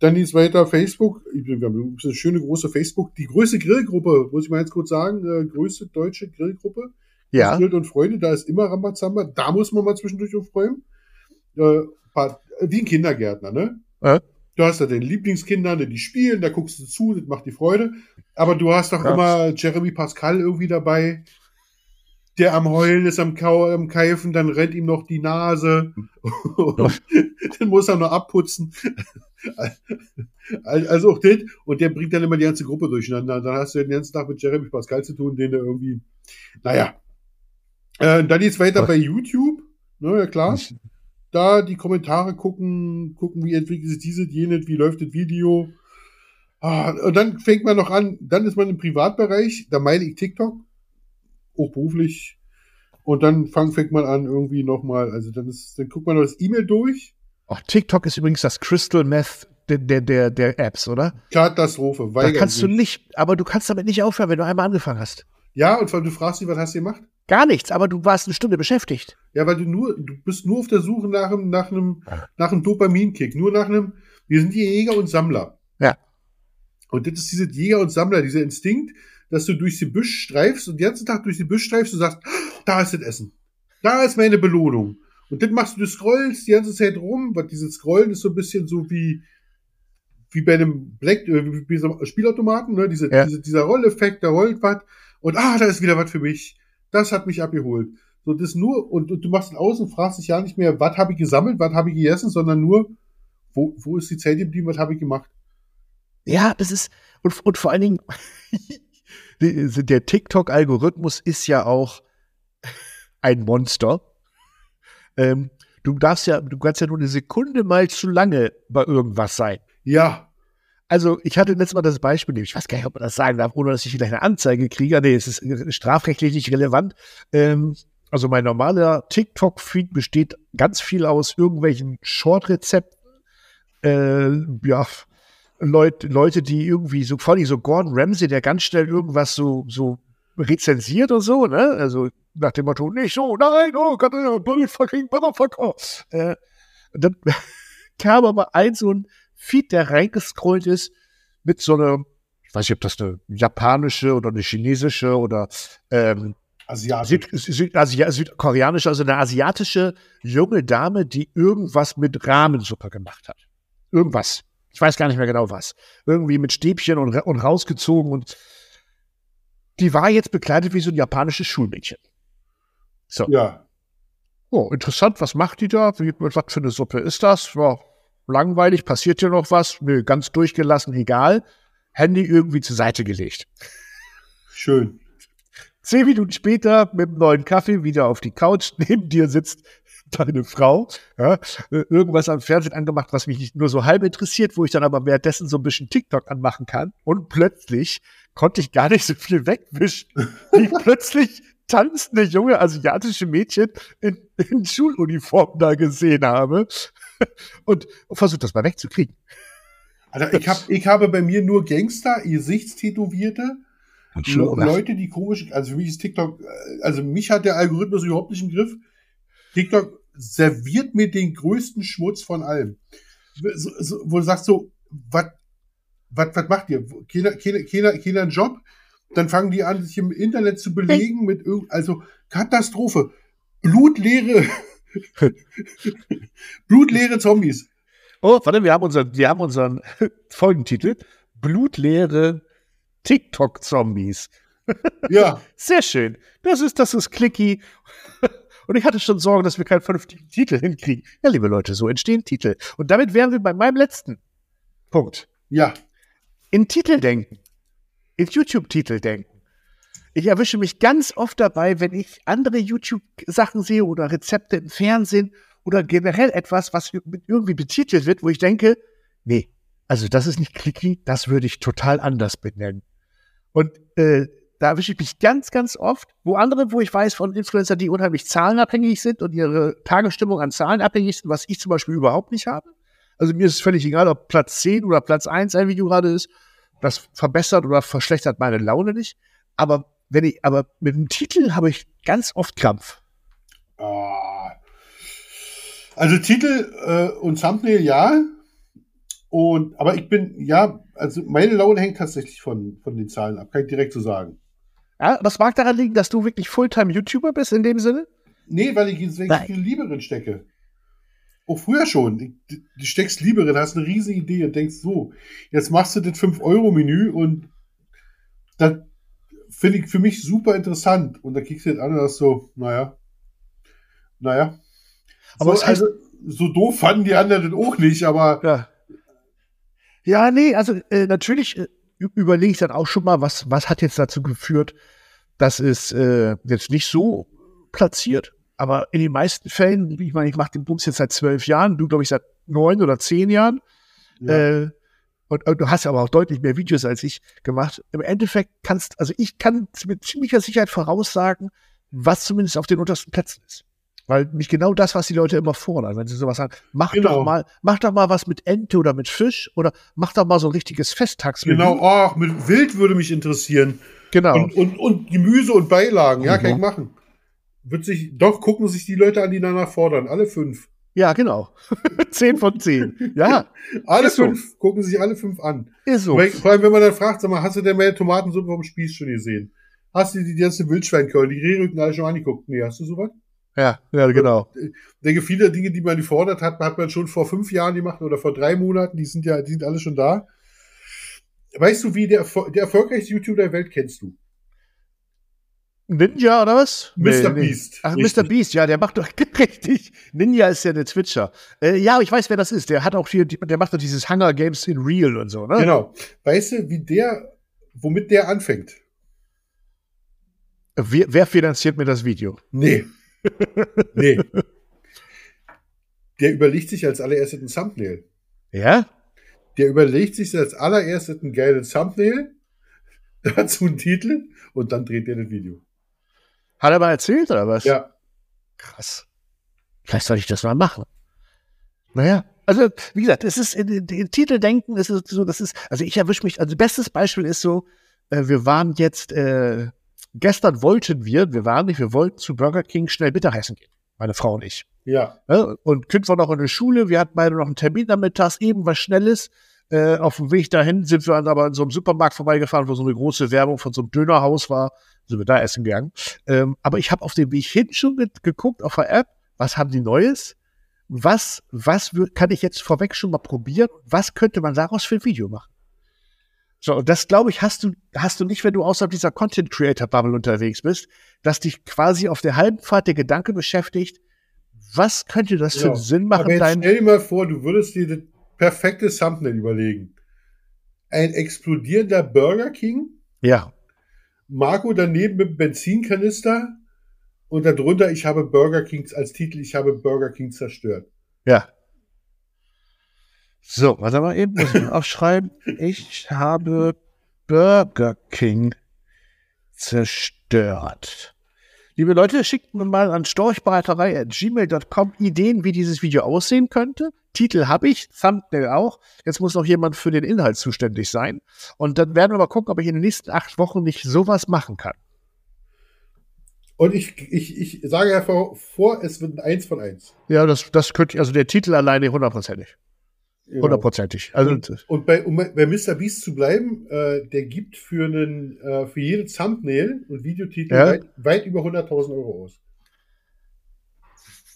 Dann geht's weiter Facebook. Wir haben eine schöne große Facebook. Die größte Grillgruppe, muss ich mal jetzt kurz sagen, äh, größte deutsche Grillgruppe. Ja. Grill und Freunde, da ist immer Rambazamba. Da muss man mal zwischendurch aufräumen. Äh, wie ein Kindergärtner, ne? Äh? Du hast da deine Lieblingskinder, die spielen, da guckst du zu, das macht die Freude. Aber du hast doch ja. immer Jeremy Pascal irgendwie dabei, der am Heulen ist, am, Kau am Keifen, dann rennt ihm noch die Nase. dann muss er noch abputzen. also auch das. Und der bringt dann immer die ganze Gruppe durcheinander. Dann hast du den ganzen Tag mit Jeremy Pascal zu tun, den er irgendwie, naja. Äh, dann geht's weiter bei YouTube. Ne, ja klar. Da die Kommentare gucken, gucken, wie entwickelt sich diese, jene, wie läuft das Video. Ah, und dann fängt man noch an, dann ist man im Privatbereich, da meine ich TikTok, auch beruflich. Und dann fang, fängt man an irgendwie nochmal, also dann ist, dann guckt man noch das E-Mail durch. Oh, TikTok ist übrigens das Crystal Meth der, der, der, der Apps, oder? Katastrophe, Da kannst du sich. nicht, aber du kannst damit nicht aufhören, wenn du einmal angefangen hast. Ja, und du fragst dich, was hast du gemacht? Gar nichts, aber du warst eine Stunde beschäftigt. Ja, weil du nur, du bist nur auf der Suche nach einem, nach einem, nach einem Dopaminkick, nur nach einem, wir sind die Jäger und Sammler. Ja. Und das ist dieser Jäger und Sammler, dieser Instinkt, dass du durch die Büsch streifst und den ganzen Tag durch die Büsch streifst und sagst, da ist das Essen. Da ist meine Belohnung. Und dann machst du, du scrollst die ganze Zeit rum, weil dieses Scrollen ist so ein bisschen so wie, wie bei einem Black, äh, wie bei so einem Spielautomaten, ne? Diese, Ja. diese, dieser Rolleffekt, da rollt was. Und ah, da ist wieder was für mich. Das hat mich abgeholt. So, das nur, und, und du machst es aus und fragst dich ja nicht mehr, was habe ich gesammelt, was habe ich gegessen, sondern nur, wo, wo ist die Zeit geblieben, was habe ich gemacht? Ja, das ist, und, und vor allen Dingen, der TikTok-Algorithmus ist ja auch ein Monster. Ähm, du darfst ja, du kannst ja nur eine Sekunde mal zu lange bei irgendwas sein. Ja, Also, ich hatte letztes Mal das Beispiel, ich weiß gar nicht, ob man das sagen darf, ohne dass ich vielleicht eine Anzeige kriege. Nee, es ist äh, strafrechtlich nicht relevant. Ähm, also, mein normaler TikTok-Feed besteht ganz viel aus irgendwelchen Short-Rezepten. Äh, ja, Leute, Leute, die irgendwie so, vor allem so Gordon Ramsay, der ganz schnell irgendwas so, so rezensiert oder so, ne? Also, nach dem Motto, nicht so, nein, oh Gott, Bullet fucking motherfucker. Äh, und dann kam aber ein so ein Feed, der reingescrollt ist mit so einer, ich weiß nicht, ob das eine japanische oder eine chinesische oder ähm, Asiatisch. Süd, Süd, Asia, südkoreanische, also eine asiatische junge Dame, die irgendwas mit Rahmensuppe gemacht hat. Irgendwas. Ich weiß gar nicht mehr genau was. Irgendwie mit Stäbchen und, und rausgezogen und die war jetzt bekleidet wie so ein japanisches Schulmädchen. So. Ja. Oh, interessant, was macht die da? Wie, was für eine Suppe ist das? Ja, langweilig, passiert hier noch was? Nö, ganz durchgelassen, egal. Handy irgendwie zur Seite gelegt. Schön. Zehn Minuten später mit einem neuen Kaffee wieder auf die Couch. Neben dir sitzt deine Frau. Ja, äh, irgendwas am Fernsehen angemacht, was mich nicht nur so halb interessiert, wo ich dann aber währenddessen so ein bisschen TikTok anmachen kann. Und plötzlich konnte ich gar nicht so viel wegwischen, wie ich plötzlich tanzende junge asiatische Mädchen in, in Schuluniform da gesehen habe. Und versucht das mal wegzukriegen. Also ich, hab, ich habe bei mir nur Gangster, Gesichtstätowierte, Le Leute, die komisch, also für mich ist TikTok, äh, also mich hat der Algorithmus überhaupt nicht im Griff. TikTok serviert mir den größten Schmutz von allem. So, so, wo du sagst so, was was was macht ihr? Keiner, keiner, keiner, keiner einen Job? Dann fangen die an, sich im Internet zu belegen mit irgend, also Katastrophe. Blutleere, blutleere Zombies. Oh, warte, wir haben unseren, wir haben unseren Folgentitel. Blutleere TikTok-Zombies. Ja, Sehr schön. Das ist, das ist clicky. Und ich hatte schon Sorgen, dass wir keinen vernünftigen Titel hinkriegen. Ja, liebe Leute, so entstehen Titel. Und damit wären wir bei meinem letzten Punkt. ja. In Titel denken. In YouTube-Titel denken. Ich erwische mich ganz oft dabei, wenn ich andere YouTube-Sachen sehe oder Rezepte im Fernsehen oder generell etwas, was irgendwie betitelt wird, wo ich denke, nee, also das ist nicht clicky, das würde ich total anders benennen. Und äh, da erwische ich mich ganz, ganz oft, wo andere, wo ich weiß von Influencern, die unheimlich zahlenabhängig sind und ihre Tagesstimmung an Zahlen abhängig sind, was ich zum Beispiel überhaupt nicht habe. Also mir ist es völlig egal, ob Platz 10 oder Platz 1 ein Video gerade ist. Das verbessert oder verschlechtert meine Laune nicht. Aber wenn ich, aber mit dem Titel habe ich ganz oft Krampf. Ah. Also Titel äh, und Thumbnail ja. Und aber ich bin, ja, also meine Laune hängt tatsächlich von, von den Zahlen ab, kann ich direkt so sagen. Ja, das mag daran liegen, dass du wirklich Fulltime-YouTuber bist in dem Sinne. Nee, weil ich jetzt Nein. viel Liebe drin stecke. Auch früher schon. Du, steckst Liebe drin, hast eine riesige Idee und denkst so, jetzt machst du das 5-Euro-Menü und das finde ich für mich super interessant. Und da kriegst du das an und hast so, naja, naja. Aber so, also, so doof fanden die anderen auch nicht, aber Ja. Ja, nee, also äh, natürlich äh, überlege ich dann auch schon mal, was, was hat jetzt dazu geführt, dass es äh, jetzt nicht so platziert. Aber in den meisten Fällen, ich meine, ich mache den Bums jetzt seit zwölf Jahren, du glaube ich seit neun oder zehn Jahren. Ja. Äh, und, und du hast aber auch deutlich mehr Videos als ich gemacht. Im Endeffekt kannst, also ich kann mit ziemlicher Sicherheit voraussagen, was zumindest auf den untersten Plätzen ist. Weil mich genau das, was die Leute immer fordern, wenn sie sowas sagen, mach Genau. doch mal, mach doch mal was mit Ente oder mit Fisch oder mach doch mal so ein richtiges Festtagsmenü. Genau, ach, mit Wild würde mich interessieren. genau. Und, und, und Gemüse und Beilagen, ja, kann Mhm. ich machen. Wird sich, doch gucken sich die Leute an, die danach fordern. Alle fünf. Ja, genau. zehn von zehn. Ja, Alle Ist so. fünf, gucken sich alle fünf an. ist so. Weil- Vor allem, wenn man dann fragt, sag mal, hast du denn meine Tomatensuppe vom Spieß schon gesehen? Hast du die ganze Wildschweinkeulen, die Rehrücken alle schon angeguckt? Nee, hast du sowas? Ja, ja, genau. Ich denke, viele Dinge, die man gefordert hat, hat man schon vor fünf Jahren gemacht oder vor drei Monaten, die sind ja, die sind alle schon da. Weißt du, wie der, der erfolgreichste YouTuber der Welt kennst du? Ninja oder was? Mr. Beast. Ach, Richtig. Mr. Beast, ja, der macht doch richtig. Ninja ist ja der Twitcher. Äh, ja, ich weiß, wer das ist. Der hat auch hier, der macht doch dieses Hunger Games in Real und so, ne? Genau. Weißt du, wie der, womit der anfängt? Wer, wer finanziert mir das Video? Nee. Nee. Der überlegt sich als allererstes ein Thumbnail. Ja? Der überlegt sich als allererstes ein geiles Thumbnail, dazu einen Titel und dann dreht er das Video. Hat er mal erzählt oder was? Ja. Krass. Vielleicht soll ich das mal machen. Naja, also wie gesagt, es ist in den, den Titel denken, es ist so, das ist, also ich erwische mich, also bestes Beispiel ist so, äh, wir waren jetzt, äh, gestern wollten wir, wir waren nicht, wir wollten zu Burger King schnell Mittagessen gehen, meine Frau und ich. Ja. Ja, und Kind war noch in der Schule, wir hatten beide noch einen Termin am Mittags, eben was Schnelles. Äh, auf dem Weg dahin sind wir dann aber in so einem Supermarkt vorbeigefahren, wo so eine große Werbung von so einem Dönerhaus war. Sind wir da essen gegangen. Ähm, aber ich habe auf dem Weg hin schon ge geguckt auf der App, was haben die Neues? Was, was kann ich jetzt vorweg schon mal probieren? Was könnte man daraus für ein Video machen? So, und das glaube ich, hast du, hast du nicht, wenn du außerhalb dieser Content Creator Bubble unterwegs bist, dass dich quasi auf der halben Fahrt der Gedanke beschäftigt, was könnte das für Ja. einen Sinn Aber machen, dein, stell dir mal vor, du würdest dir das perfekte Thumbnail überlegen. Ein explodierender Burger King, ja, Marco daneben mit Benzinkanister und darunter, ich habe Burger King als Titel, ich habe Burger King zerstört. ja. So, warte mal eben, muss ich aufschreiben. Ich habe Burger King zerstört. Liebe Leute, schickt mir mal an storchbraterei.gmail.com Ideen, wie dieses Video aussehen könnte. Titel habe ich, Thumbnail auch. Jetzt muss noch jemand für den Inhalt zuständig sein. Und dann werden wir mal gucken, ob ich in den nächsten acht Wochen nicht sowas machen kann. Und ich, ich, ich sage ja vor, vor, es wird ein Eins von eins. Ja, das, das könnte ich, also der Titel alleine hundertprozentig. Hundertprozentig. Also, Und, und bei, um bei Mr. Beast zu bleiben, äh, der gibt für, einen, äh, für jede Thumbnail und Videotitel Ja. weit, weit über 100.000 Euro aus.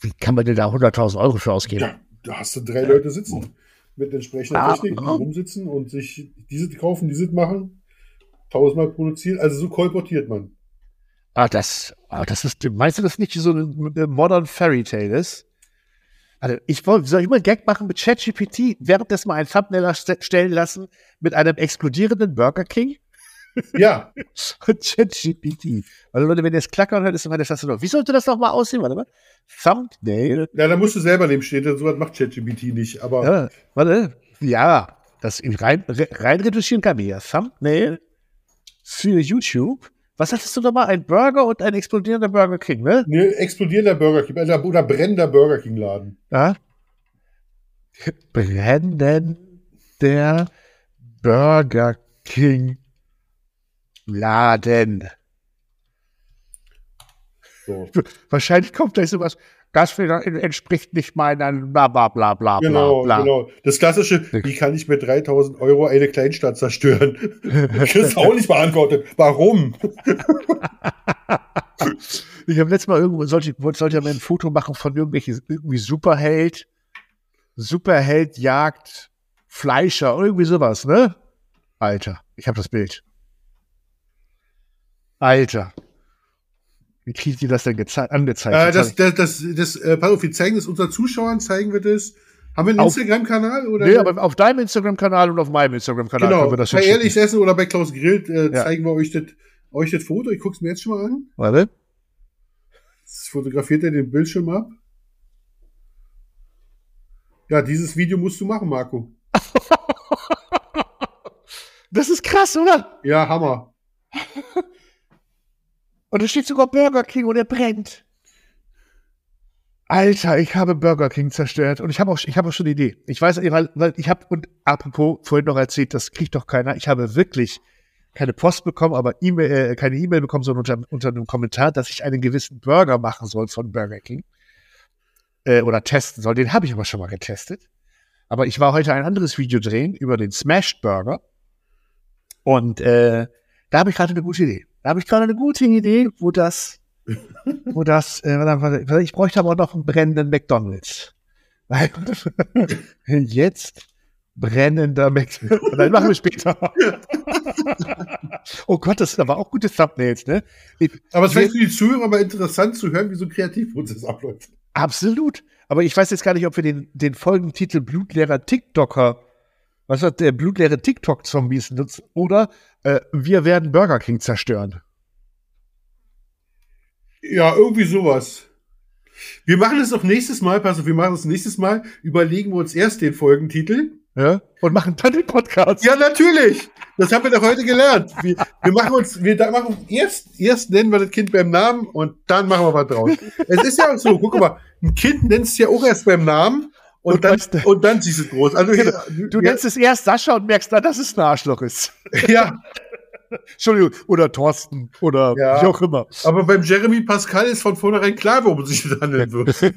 wie kann man denn da 100.000 Euro für ausgeben? Ja, da hast du drei Leute sitzen mit entsprechender Ah, Technik, die rumsitzen und sich diese kaufen, diese machen, tausendmal produzieren. Also so kolportiert man. Ah, das, ah, das ist, meinst du, das nicht so ein Modern Fairy Tale ist? Also, ich wollte, soll ich mal einen Gag machen mit ChatGPT, währenddessen mal ein Thumbnail stellen lassen mit einem explodierenden Burger King Ja, und ChatGPT. Also, Leute, wenn ihr es klackern hört, ist immer das Taste noch. Wie sollte das nochmal aussehen? Warte mal. Thumbnail. ja, da musst du selber neben stehen, denn sowas macht ChatGPT nicht. Aber Ja, warte. Ja, das rein, rein reduzieren kann man hier. Thumbnail für YouTube. Was hattest du nochmal? Ein Burger und ein explodierender Burger King, ne? ne, explodierender Burger King oder, oder brennender Burger King Laden. Ja. Brennender Burger King Laden. So. Wahrscheinlich kommt gleich sowas. Das entspricht nicht meinen bla bla bla bla Genau, bla bla. genau. Das klassische, wie kann ich mit 3000 Euro eine Kleinstadt zerstören? Kriegst auch nicht beantwortet. Warum? Ich habe letztes Mal irgendwo, sollte, wollte- sollte mal ein Foto machen von irgendwelchen, irgendwie Superheld, Superheld jagt Fleischer irgendwie sowas, ne? Alter, ich habe das Bild. Alter. Wie kriegt ihr das denn gezei- angezeigt? Äh, das, das, das, das, äh, pass auf, wir zeigen es unseren Zuschauern, zeigen wir das. Haben wir einen Instagram-Kanal? oder? nee, aber auf deinem Instagram-Kanal und auf meinem Instagram-Kanal genau, können wir das bei hinschicken. Ehrlich Essen oder bei Klaus Grillt äh, Ja. zeigen wir euch das, euch das Foto. Ich guck's mir jetzt schon mal an. Warte. Jetzt fotografiert er den Bildschirm ab. Ja, dieses Video musst du machen, Marco. Das ist krass, oder? Ja, Hammer. Und da steht sogar Burger King und er brennt. Alter, ich habe Burger King zerstört und ich habe auch, ich habe auch schon eine Idee. Ich weiß, weil, ich habe und apropos vorhin noch erzählt, das kriegt doch keiner. Ich habe wirklich keine Post bekommen, aber E-Mail, äh, keine E-Mail bekommen, sondern unter, unter einem Kommentar, dass ich einen gewissen Burger machen soll von Burger King äh, oder testen soll. Den habe ich aber schon mal getestet. Aber ich war heute ein anderes Video drehen über den Smashed Burger und äh, da habe ich gerade eine gute Idee. Da habe ich gerade eine gute Idee, wo das wo das, äh, ich bräuchte aber noch einen brennenden McDonalds. Jetzt brennender McDonalds. Dann machen wir später. oh Gott, das sind aber auch gute Thumbnails, ne? aber es wäre für die Zuhörer mal interessant zu hören, wie so ein Kreativprozess abläuft. Absolut. Aber ich weiß jetzt gar nicht, ob wir den, den Folgentitel Blutleerer TikToker, was hat der blutleere TikTok-Zombies nutzen, oder äh, wir werden Burger King zerstören. Ja, irgendwie sowas. Wir machen es doch nächstes Mal, pass auf, wir machen es nächstes Mal, überlegen wir uns erst den Folgentitel. Ja, und machen dann den Podcast. Ja, natürlich. Das haben wir doch heute gelernt. Wir, wir machen uns, wir machen erst, erst nennen wir das Kind beim Namen und dann machen wir was draus. es ist ja auch so, guck mal, ein Kind nennst du ja auch erst beim Namen und, und dann, und dann siehst du es groß. Also, genau. Du ja, nennst es erst Sascha und merkst dann, dass es ein Arschloch ist. Ja, Entschuldigung, oder Thorsten oder Ja. wie auch immer. aber beim Jeremy Pascal ist von vornherein klar, worum es sich handeln wird.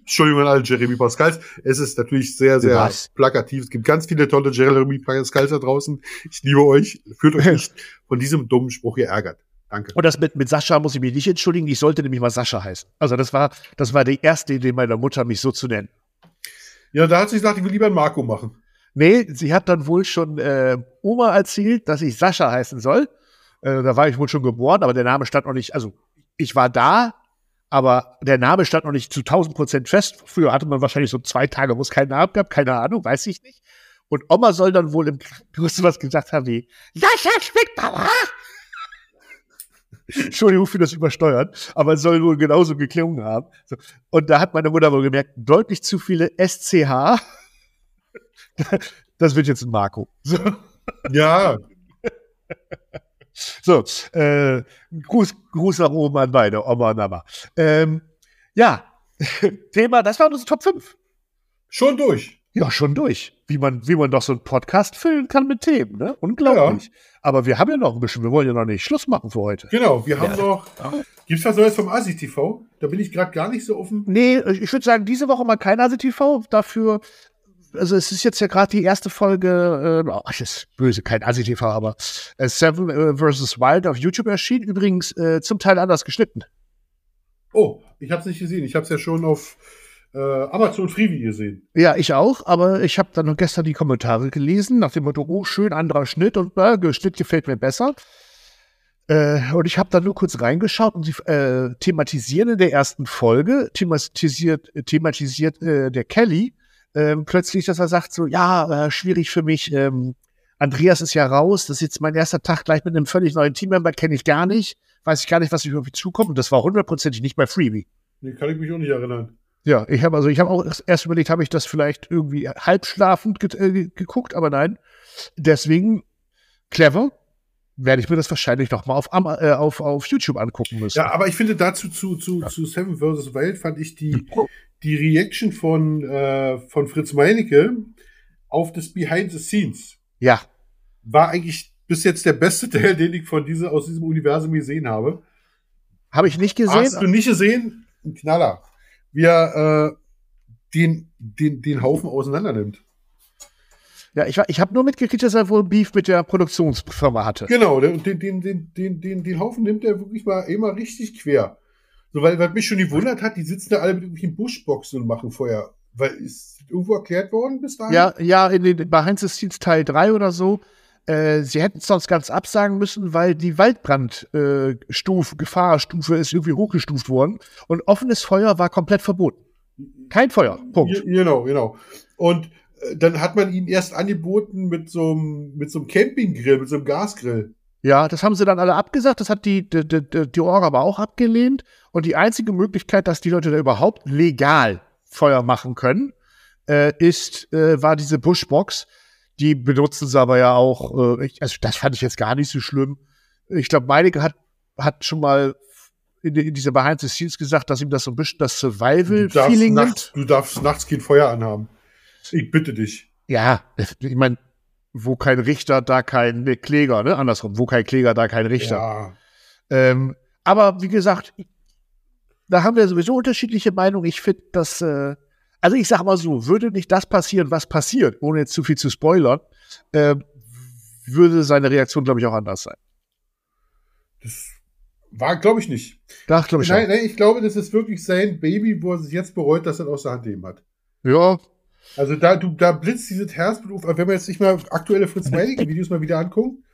Entschuldigung an alle Jeremy Pascals. Es ist natürlich sehr, sehr Was? plakativ. Es gibt ganz viele tolle Jeremy Pascals da draußen. Ich liebe euch. Fühlt euch nicht von diesem dummen Spruch hier ärgert. Danke. Und das mit, mit Sascha muss ich mich nicht entschuldigen. Ich sollte nämlich mal Sascha heißen. Also das war, das war die erste Idee meiner Mutter, mich so zu nennen. Ja, da hat sie gesagt, ich will lieber einen Marco machen. Nee, sie hat dann wohl schon äh, Oma erzählt, dass ich Sascha heißen soll. Äh, da war ich wohl schon geboren, aber der Name stand noch nicht, also ich war da, aber der Name stand noch nicht zu 1000 Prozent fest. Früher hatte man wahrscheinlich so zwei Tage, wo es keinen Namen gab, keine Ahnung, weiß ich nicht. Und Oma soll dann wohl im Kurs was gesagt haben wie Sascha Schmidtbauer. Entschuldigung für das Übersteuern, aber es soll wohl genauso geklungen haben. Und da hat meine Mutter wohl gemerkt, deutlich zu viele SCH. Das wird jetzt ein Marco. So. Ja, So, äh, Gruß, Gruß nach oben an beide, Oma und Mama. Ähm, ja, Thema, das waren unsere Top 5. schon durch. Ja, schon durch. Wie man, wie man doch so einen Podcast füllen kann mit Themen, ne? Unglaublich. Aber wir haben ja noch ein bisschen, wir wollen ja noch nicht Schluss machen für heute. Genau, wir haben noch. Gibt's was Neues vom Asi TV? Da bin ich gerade gar nicht so offen. Nee, ich würde sagen, diese Woche mal kein ASI-TV. Dafür, also es ist jetzt ja gerade die erste Folge, äh, oh, das ist böse, kein ASI-TV, aber äh, Seven äh, vs. Wild auf YouTube erschienen. Übrigens äh, zum Teil anders geschnitten. Oh, ich habe es nicht gesehen. Ich habe es ja schon auf Amazon Freebie gesehen. Ja, ich auch, aber ich habe dann noch gestern die Kommentare gelesen, nach dem Motto, oh, schön anderer Schnitt und äh, Schnitt gefällt mir besser. Äh, und ich habe dann nur kurz reingeschaut und sie äh, thematisieren in der ersten Folge, thematisiert, thematisiert äh, der Kelly ähm, plötzlich, dass er sagt so, ja, äh, schwierig für mich, ähm, Andreas ist ja raus, das ist jetzt mein erster Tag gleich mit einem völlig neuen Teammember, kenne ich gar nicht, weiß ich gar nicht, was ich auf mich zukommt und das war hundertprozentig nicht bei Freebie. Nee, kann ich mich auch nicht erinnern. Ja, ich habe also ich habe auch erst- überlegt, habe ich das vielleicht irgendwie halbschlafend ge äh, geguckt, aber nein. Deswegen clever werde ich mir das wahrscheinlich noch mal auf, äh, auf, auf YouTube angucken müssen. Ja, aber ich finde dazu zu, zu, zu Seven vs. Wild fand ich die, die Reaction von, äh, von Fritz Meinecke auf das Behind the Scenes ja, war eigentlich bis jetzt der beste Teil, den ich von diese, aus diesem Universum gesehen habe. habe ich nicht gesehen. Hast du nicht gesehen? Ein Knaller. Wie er äh, den, den, den Haufen auseinander nimmt. Ja, ich, ich habe nur mitgekriegt, dass er wohl Beef mit der Produktionsfirma hatte. Genau, den, den, den, den, den, den Haufen nimmt er wirklich mal immer richtig quer. So, weil, was mich schon gewundert hat, die sitzen da alle mit irgendwelchen Buschboxen und machen Feuer. Weil ist irgendwo erklärt worden bis dahin? Ja, ja, in den Behind the Scenes Teil 3 oder so. Äh, sie hätten es sonst ganz absagen müssen, weil die Waldbrandstufe, äh, Stufe, Gefahrstufe ist irgendwie hochgestuft worden und offenes Feuer war komplett verboten. Kein Feuer. Punkt. Ge- Genau, genau. Und äh, dann hat man ihm erst angeboten mit so einem mit so einem Campinggrill, mit so einem Gasgrill. Ja, das haben sie dann alle abgesagt. Das hat die, die, die, die Orga aber auch abgelehnt. Und die einzige Möglichkeit, dass die Leute da überhaupt legal Feuer machen können, äh, ist, äh, war diese Bushbox. Die benutzen sie aber ja auch, äh, ich, also das fand ich jetzt gar nicht so schlimm. Ich glaube, Meinecke hat, hat schon mal in, in dieser Behind the Scenes gesagt, dass ihm das so ein bisschen das Survival-Feeling nimmt. du darfst nachts kein Feuer anhaben. Ich bitte dich. Ja, ich meine, wo kein Richter, da kein nee, Kläger, ne? Andersrum, wo kein Kläger, da kein Richter. Ja. Ähm, aber wie gesagt, da haben wir sowieso unterschiedliche Meinungen. Ich finde, dass, äh, also ich sag mal so, würde nicht das passieren, was passiert, ohne jetzt zu viel zu spoilern, äh, würde seine Reaktion, glaube ich, auch anders sein. Das war, glaube ich, nicht. Da glaube ich nein, auch. nein, ich glaube, das ist wirklich sein Baby, wo er sich jetzt bereut, dass er aus der Hand gegeben hat. Ja, Also da, du, da blitzt dieses Herzblut auf. Wenn wir jetzt nicht mal aktuelle Fritz Meinecke Videos mal wieder angucken,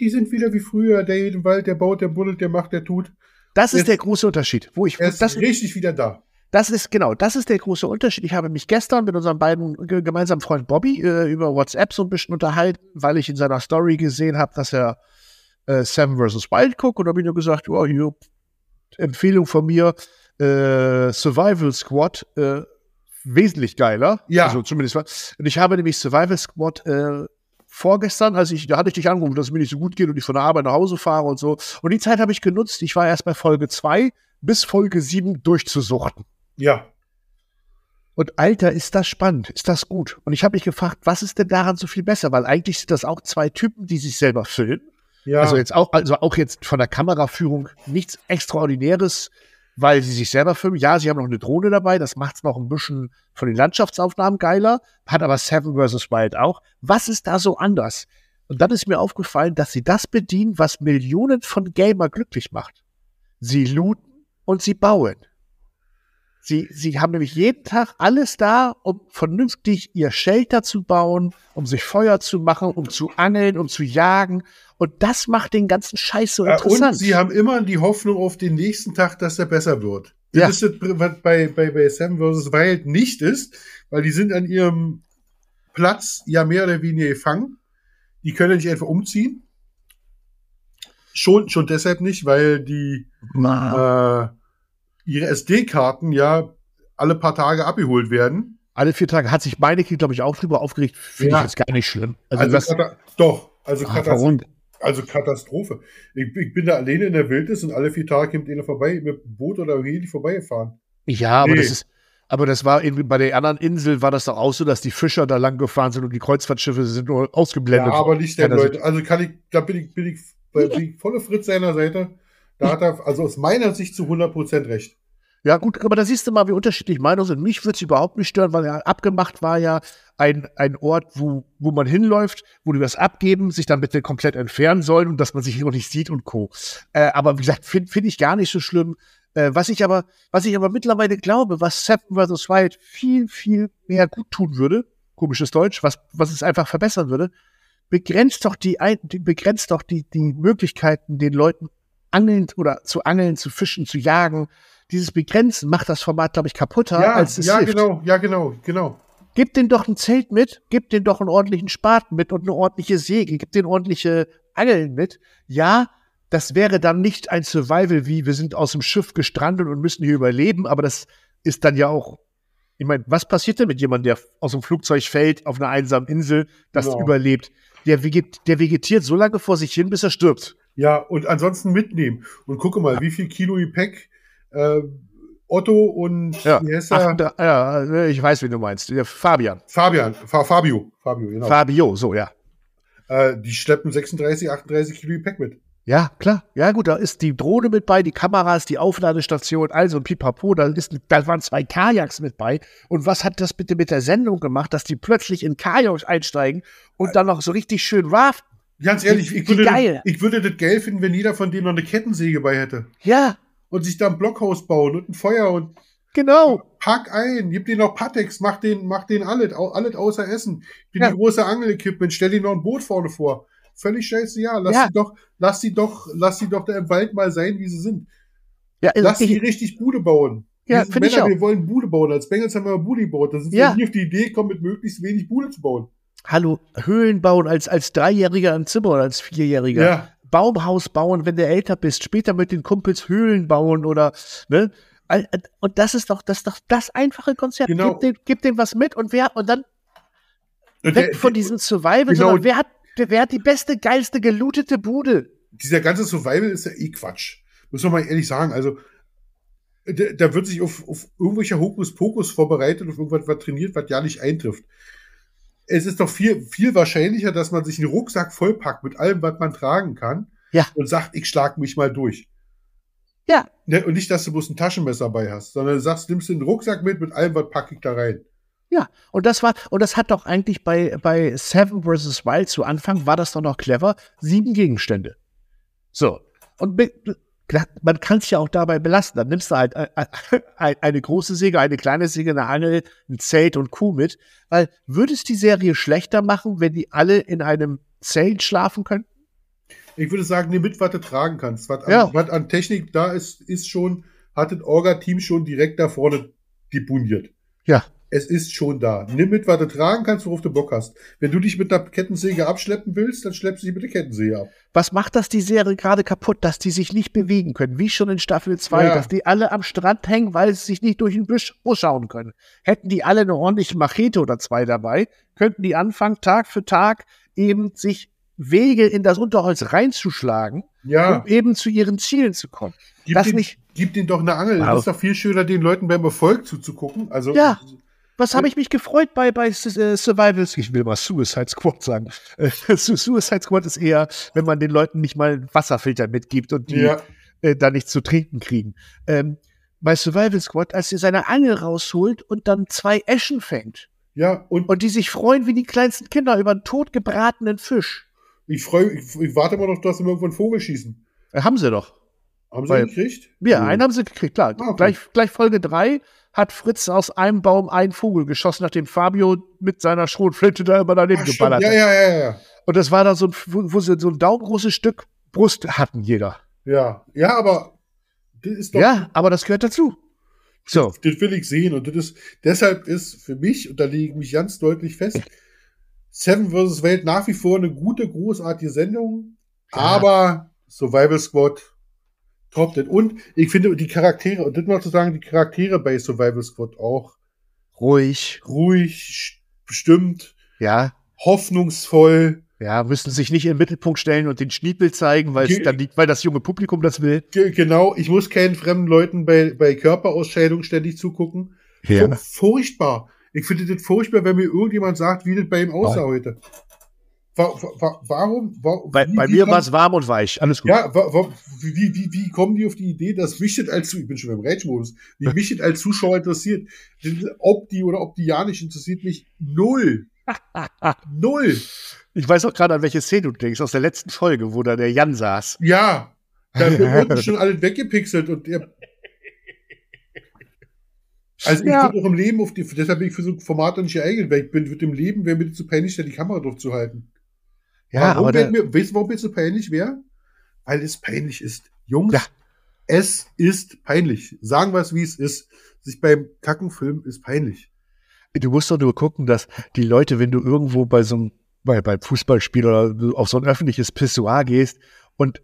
die sind wieder wie früher. Der geht im Wald, der baut, der buddelt, der macht, der tut. das ist Jetzt- der große Unterschied. Wo ich, Er ist das, richtig wieder da. Das ist genau, das ist der große Unterschied. Ich habe mich gestern mit unserem beiden ge- gemeinsamen Freund Bobby äh, über WhatsApp so ein bisschen unterhalten, weil ich in seiner Story gesehen habe, dass er äh, Seven vs. Wild guckt und habe ich nur gesagt, oh, hier, Empfehlung von mir, äh, Survival Squad, äh, wesentlich geiler. Ja. Also zumindest war. Und ich habe nämlich Survival Squad äh, vorgestern, als ich, da hatte ich dich angerufen, dass es mir nicht so gut geht und ich von der Arbeit nach Hause fahre und so. Und die Zeit habe ich genutzt. Ich war erst bei Folge 2 bis Folge 7 durchzusuchten. Ja. Und Alter, ist das spannend, ist das gut. Und ich habe mich gefragt, was ist denn daran so viel besser? Weil eigentlich sind das auch zwei Typen, die sich selber filmen. Ja. Also jetzt auch, also auch jetzt von der Kameraführung nichts Extraordinäres, weil sie sich selber filmen. Ja, sie haben noch eine Drohne dabei, das macht es noch ein bisschen von den Landschaftsaufnahmen geiler, hat aber Seven vs. Wild auch. Was ist da so anders? Und dann ist mir aufgefallen, dass sie das bedienen, was Millionen von Gamer glücklich macht. Sie looten und sie bauen. Sie, sie haben nämlich jeden Tag alles da, um vernünftig ihr Shelter zu bauen, um sich Feuer zu machen, um zu angeln, um zu jagen. Und das macht den ganzen Scheiß so interessant. Und sie haben immer die Hoffnung auf den nächsten Tag, dass er besser wird. Ja. Das ist das, was bei, bei, bei Sam vs. Wild nicht ist, weil die sind an ihrem Platz ja mehr oder weniger gefangen. Die können nicht einfach umziehen. Schon, schon deshalb nicht, weil die äh, ihre SD-Karten ja alle paar Tage abgeholt werden. Alle vier Tage hat sich Meineke, glaube ich, auch drüber aufgeregt. Finde Ja. ich jetzt gar nicht schlimm. Also, Also, das, Kata- doch, also, ah, Katas warum? also Katastrophe. Ich, ich bin da alleine in der Wildnis und alle vier Tage kommt einer vorbei mit dem Boot oder Heli vorbeigefahren. Ja, aber Nee. das ist, aber das war irgendwie bei der anderen Insel war das doch auch so, dass die Fischer da lang gefahren sind und die Kreuzfahrtschiffe sind nur Ja, ausgeblendet. aber nicht der Leute. Also kann ich, da bin ich, bin ich, bin ich volle Fritz seiner Seite. Da hat er, also aus meiner Sicht zu 100% recht. Ja, gut, aber da siehst du mal, wie unterschiedlich Meinungen sind. Mich würde es überhaupt nicht stören, weil ja abgemacht war ja ein, ein Ort, wo, wo man hinläuft, wo die was abgeben, sich dann bitte komplett entfernen sollen und dass man sich hier noch nicht sieht und Co. Äh, aber wie gesagt, finde find ich gar nicht so schlimm. Äh, was ich aber, was ich aber mittlerweile glaube, was Seven vs. Wild viel, viel mehr gut tun würde, komisches Deutsch, was, was es einfach verbessern würde, begrenzt doch die begrenzt doch die, die Möglichkeiten, den Leuten angeln oder zu angeln, zu fischen, zu jagen. Dieses Begrenzen macht das Format, glaube ich, kaputter, Ja, als es ja, hilft. genau, ja, genau, genau. Gib den doch ein Zelt mit, gib den doch einen ordentlichen Spaten mit und eine ordentliche Säge, gib den ordentliche Angeln mit. Ja, das wäre dann nicht ein Survival wie wir sind aus dem Schiff gestrandet und müssen hier überleben, aber das ist dann ja auch, ich meine, was passiert denn mit jemandem, der aus dem Flugzeug fällt auf einer einsamen Insel, das Genau. überlebt? Der, veget der vegetiert so lange vor sich hin, bis er stirbt. Ja, und ansonsten mitnehmen. Und gucke mal, wie viel Kilo Gepäck äh, Otto und Ja, wie er? Acht- ja, ich weiß, wen du meinst. Fabian. Fabian, Fa Fabio, Fabio, genau. Fabio, so, ja. äh, die schleppen 36, 38 Kilo Gepäck mit. Ja, klar. Ja, gut, da ist die Drohne mit bei, die Kameras, die Aufladestation, also ein Pipapo, da, ist, da waren zwei Kajaks mit bei. Und was hat das bitte mit der Sendung gemacht, dass die plötzlich in Kajaks einsteigen und dann noch so richtig schön raften? Ganz ehrlich, ich würde, geil. Das, ich würde das geil finden, wenn jeder von denen noch eine Kettensäge bei hätte. Ja, Und sich da ein Blockhaus bauen und ein Feuer und genau. pack ein, gib denen noch Patex, mach den, mach den alles, alles außer Essen. Die, Ja. die große Angel-Equipment, stell denen noch ein Boot vorne vor. Völlig scheiße, ja. Lass Ja. sie doch, lass sie doch, lass sie doch da im Wald mal sein, wie sie sind. Ja, also Lass sie ich, richtig Bude bauen. Ja, Wir sind find ich Männer, auch. wir wollen Bude bauen. Als Bengals haben wir Bude gebaut. Da sind Ja. wir nie auf die Idee gekommen, mit möglichst wenig Bude zu bauen. Hallo, Höhlen bauen als, als Dreijähriger im Zimmer oder als Vierjähriger. Ja. Baumhaus bauen, wenn du älter bist, später mit den Kumpels Höhlen bauen oder, ne? All- Und das ist doch, das ist doch das einfache Konzept. Genau. Gib, dem, gib dem was mit und wer, und dann Und weg der- von diesem Survival, Genau. sondern wer hat, wer hat die beste, geilste, gelootete Bude? dieser ganze Survival ist ja eh Quatsch. Muss man mal ehrlich sagen. Also, da, da wird sich auf, auf irgendwelche Hokuspokus vorbereitet, auf irgendwas was trainiert, was ja nicht eintrifft. Es ist doch viel, viel wahrscheinlicher, dass man sich einen Rucksack vollpackt mit allem, was man tragen kann. Ja. Und sagt, ich schlag mich mal durch. Ja. Ne, und nicht, dass du bloß ein Taschenmesser dabei hast, sondern du sagst, nimmst den Rucksack mit, mit allem, was packe ich da rein. Ja, und das war, und das hat doch eigentlich bei, bei Seven vs. Wild zu Anfang, war das doch noch clever, sieben Gegenstände. So. Und man kann es ja auch dabei belassen. Dann nimmst du halt äh, äh, eine große Säge, eine kleine Säge, eine Angel, ein Zelt und Kuh mit. Weil würde es die Serie schlechter machen, wenn die alle in einem Zelt schlafen könnten? Ich würde sagen, nimm mit, was du tragen kannst. Was, Ja. an, was an Technik da ist, ist schon, hat das Orga-Team schon direkt da vorne debuniert. Ja. Es ist schon da. Nimm mit, was du tragen kannst, worauf du Bock hast. Wenn du dich mit einer Kettensäge abschleppen willst, dann schleppst du dich mit der Kettensäge ab. Was macht das die Serie gerade kaputt, dass die sich nicht bewegen können, wie schon in Staffel 2, Ja. dass die alle am Strand hängen, weil sie sich nicht durch den Busch schauen können. Hätten die alle eine ordentliche Machete oder zwei dabei, könnten die anfangen, Tag für Tag eben sich Wege in das Unterholz reinzuschlagen, Ja, um eben zu ihren Zielen zu kommen. gib, das den, nicht- gib denen doch eine Angel. Wow. Das ist doch viel schöner, den Leuten beim Erfolg zuzugucken. Also, Ja. Was habe ich mich gefreut bei, bei äh, Survivals? Ich will mal Suicide Squad sagen. Äh, Su- Suicide Squad ist eher, wenn man den Leuten nicht mal einen Wasserfilter mitgibt und die Ja. äh, da nichts zu trinken kriegen. Ähm, bei Survival Squad, als er seine Angel rausholt und dann zwei Eschen fängt ja, und und die sich freuen wie die kleinsten Kinder über einen totgebratenen Fisch. ich freue ich, ich warte mal noch, dass sie irgendwann einen Vogel schießen. Äh, haben sie doch. Haben sie Weil- gekriegt? Ja, Cool. einen haben sie gekriegt, klar. Ah, okay. gleich, gleich Folge drei hat Fritz aus einem Baum einen Vogel geschossen, nachdem Fabio mit seiner Schrotflinte da immer daneben Ach, geballert Ja, hat. ja, ja, ja. Und das war dann so ein, wo, sie so ein daumengroßes Stück Brust hatten, jeder. Ja, ja, aber das ist doch Ja, aber das gehört dazu. So. Das will ich sehen. Und das ist, deshalb ist für mich, und da lege ich mich ganz deutlich fest, Seven vs. Welt nach wie vor eine gute, großartige Sendung. Ja. Aber Survival Squad top it. Und ich finde die Charaktere, und das mal zu sagen, die Charaktere bei Survival Squad auch Ruhig. ruhig, bestimmt, Ja. hoffnungsvoll. Ja, müssen sich nicht in den Mittelpunkt stellen und den Schniepel zeigen, weil es dann liegt, weil das junge Publikum das will. Ge genau, ich muss keinen fremden Leuten bei, bei Körperausscheidung ständig zugucken. Fu- Furchtbar. Ich finde das furchtbar, wenn mir irgendjemand sagt, wie das bei ihm aussah heute. Wa wa wa warum? Wa Bei, wie- bei mir war es warm und weich. Alles gut. Ja, wie, wie, wie kommen die auf die Idee, dass mich das als, ich bin schon beim Rage-Modus, wie mich das als Zuschauer interessiert? Ob die oder ob die ja nicht interessiert mich null. null. Ich weiß auch gerade, an welche Szene du denkst, aus der letzten Folge, wo da der Jan saß. Ja. Da wird unten schon alles weggepixelt und der. Also ich Ja. würde auch im Leben auf die, deshalb bin ich für so Formate nicht geeignet, weil ich bin, wird im Leben wäre mir zu peinlich, da die Kamera drauf zu halten. Ja, warum aber der, mir, weißt du, warum mir so peinlich wäre? Weil es peinlich ist. Jungs, Ja. es ist peinlich. Sagen wir es, wie es ist. Sich beim Kackenfilm ist peinlich. du musst doch nur gucken, dass die Leute, wenn du irgendwo bei so einem, bei, beim Fußballspiel oder auf so ein öffentliches Pissoir gehst und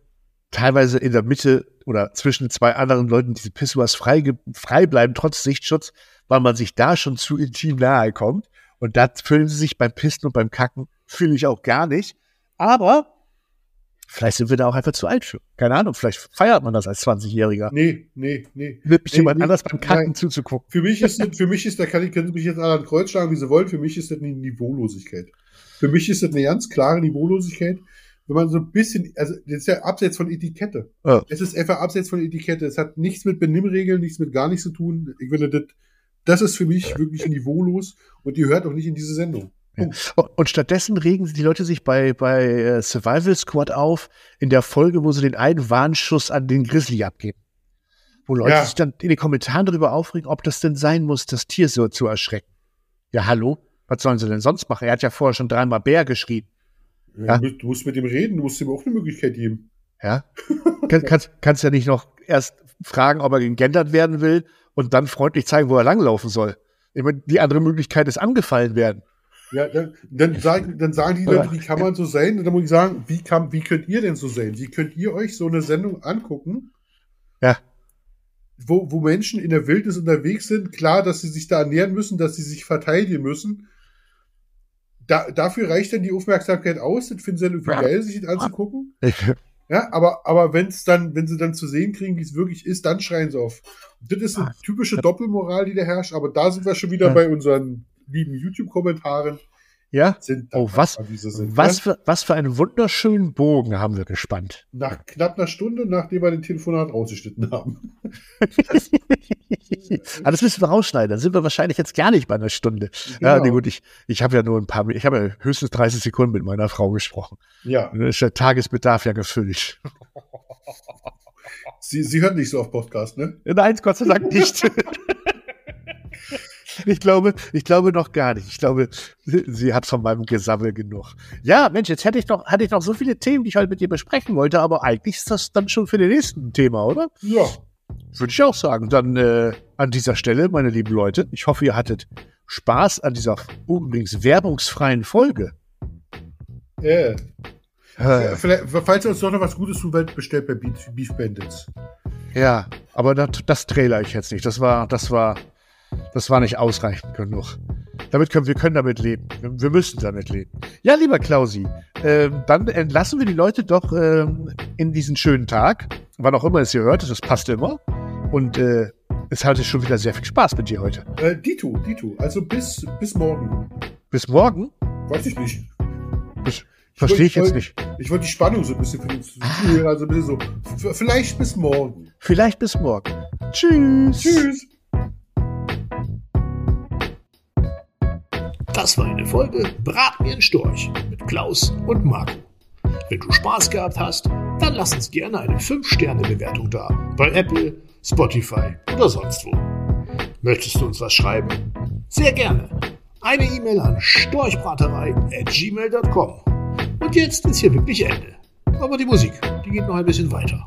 teilweise in der Mitte oder zwischen zwei anderen Leuten diese Pissoirs frei, frei bleiben, trotz Sichtschutz, weil man sich da schon zu intim nahe kommt. Und da fühlen sie sich beim Pissen und beim Kacken, fühle ich auch gar nicht. Aber vielleicht sind wir da auch einfach zu alt für. Keine Ahnung, vielleicht feiert man das als 20-Jähriger. Nee, nee, nee. Mit Nee, jemand nee, anders beim Kacken nein. zuzugucken. Für mich ist das, für mich ist, da kann ich, können Sie mich jetzt alle an Kreuz schlagen, wie Sie wollen. Für mich ist das eine Niveaulosigkeit. Für mich ist das eine ganz klare Niveaulosigkeit. Wenn man so ein bisschen, also, das ist ja abseits von Etikette. Ja. Es ist einfach abseits von Etikette. Es hat nichts mit Benimmregeln, nichts mit gar nichts zu tun. Ich finde, das, das ist für mich wirklich niveaulos und die hört auch nicht in diese Sendung. Und stattdessen regen die Leute sich bei, bei äh, Survival Squad auf, in der Folge, wo sie den einen Warnschuss an den Grizzly abgeben. Wo Leute Ja. sich dann in den Kommentaren darüber aufregen, ob das denn sein muss, das Tier so zu erschrecken. Ja, hallo? Was sollen sie denn sonst machen? Er hat ja vorher schon dreimal Bär geschrien. Ja. Du musst mit ihm reden, du musst ihm auch eine Möglichkeit geben. Ja? Kann, kannst, kannst ja nicht noch erst fragen, ob er gegendert werden will und dann freundlich zeigen, wo er langlaufen soll. Ich meine, die andere Möglichkeit ist angefallen werden. Ja, dann, dann, sagen, dann sagen die Leute, wie kann man so sein? Und dann muss ich sagen, wie, kann, wie könnt ihr denn so sein? Wie könnt ihr euch so eine Sendung angucken? Ja. Wo, wo Menschen in der Wildnis unterwegs sind, klar, dass sie sich da ernähren müssen, dass sie sich verteidigen müssen. Da, dafür reicht dann die Aufmerksamkeit aus, das finden sie dann irgendwie geil, sich das anzugucken. Ja, aber, aber wenn es dann, wenn sie dann zu sehen kriegen, wie es wirklich ist, dann schreien sie auf. Das ist eine typische Doppelmoral, die da herrscht, aber da sind wir schon wieder bei unseren lieben YouTube-Kommentaren. Ja? Sind Oh, was, sind, was, für, was für einen wunderschönen Bogen haben wir gespannt. Nach knapp einer Stunde, nachdem wir den Telefonat rausgeschnitten haben. Aber das müssen wir rausschneiden. Dann sind wir wahrscheinlich jetzt gar nicht bei einer Stunde. Ja, Genau. nee, gut, ich, ich habe ja nur ein paar, ich habe ja höchstens 30 Sekunden mit meiner Frau gesprochen. Ja, Dann ist der Tagesbedarf ja gefüllt. sie, sie hören nicht so auf Podcast, ne? Nein, Gott sei Dank nicht. Ich glaube, ich glaube noch gar nicht. Ich glaube, sie, hat von meinem Gesammel genug. Ja, Mensch, jetzt hätte ich noch, hatte ich noch so viele Themen, die ich heute mit dir besprechen wollte, aber eigentlich ist das dann schon für den nächsten Thema, oder? Ja. Würde ich auch sagen. Dann äh, an dieser Stelle, meine lieben Leute, ich hoffe, ihr hattet Spaß an dieser übrigens werbungsfreien Folge. Äh. Äh, Vielleicht, falls ihr uns doch noch was Gutes tun wollt, bestellt bei Beef, Beef Bandits. ja, aber das, das trailer ich jetzt nicht. Das war, das war, das war nicht ausreichend genug. Damit können wir können damit leben. Wir, müssen damit leben. Ja, lieber Klausi, ähm, dann entlassen wir die Leute doch ähm, in diesen schönen Tag, wann auch immer es ihr hört. Das passt immer. Und äh, es hatte schon wieder sehr viel Spaß mit dir heute. Äh, Dito, Dito. Also bis, bis morgen. Bis morgen. Weiß ich nicht. Das verstehe ich jetzt wollte- nicht. Ich wollte die Spannung so ein bisschen für die Zuhörer, also ein bisschen so. Vielleicht bis morgen. Vielleicht bis morgen. Tschüss. Tschüss. Das war eine Folge Brat mir einen Storch mit Klaus und Marco. Wenn du Spaß gehabt hast, dann lass uns gerne eine 5-Sterne-Bewertung da. Bei Apple, Spotify oder sonst wo. Möchtest du uns was schreiben? Sehr gerne. Eine E-Mail an storchbraterei.gmail.com. Und jetzt ist hier wirklich Ende. Aber die Musik, die geht noch ein bisschen weiter.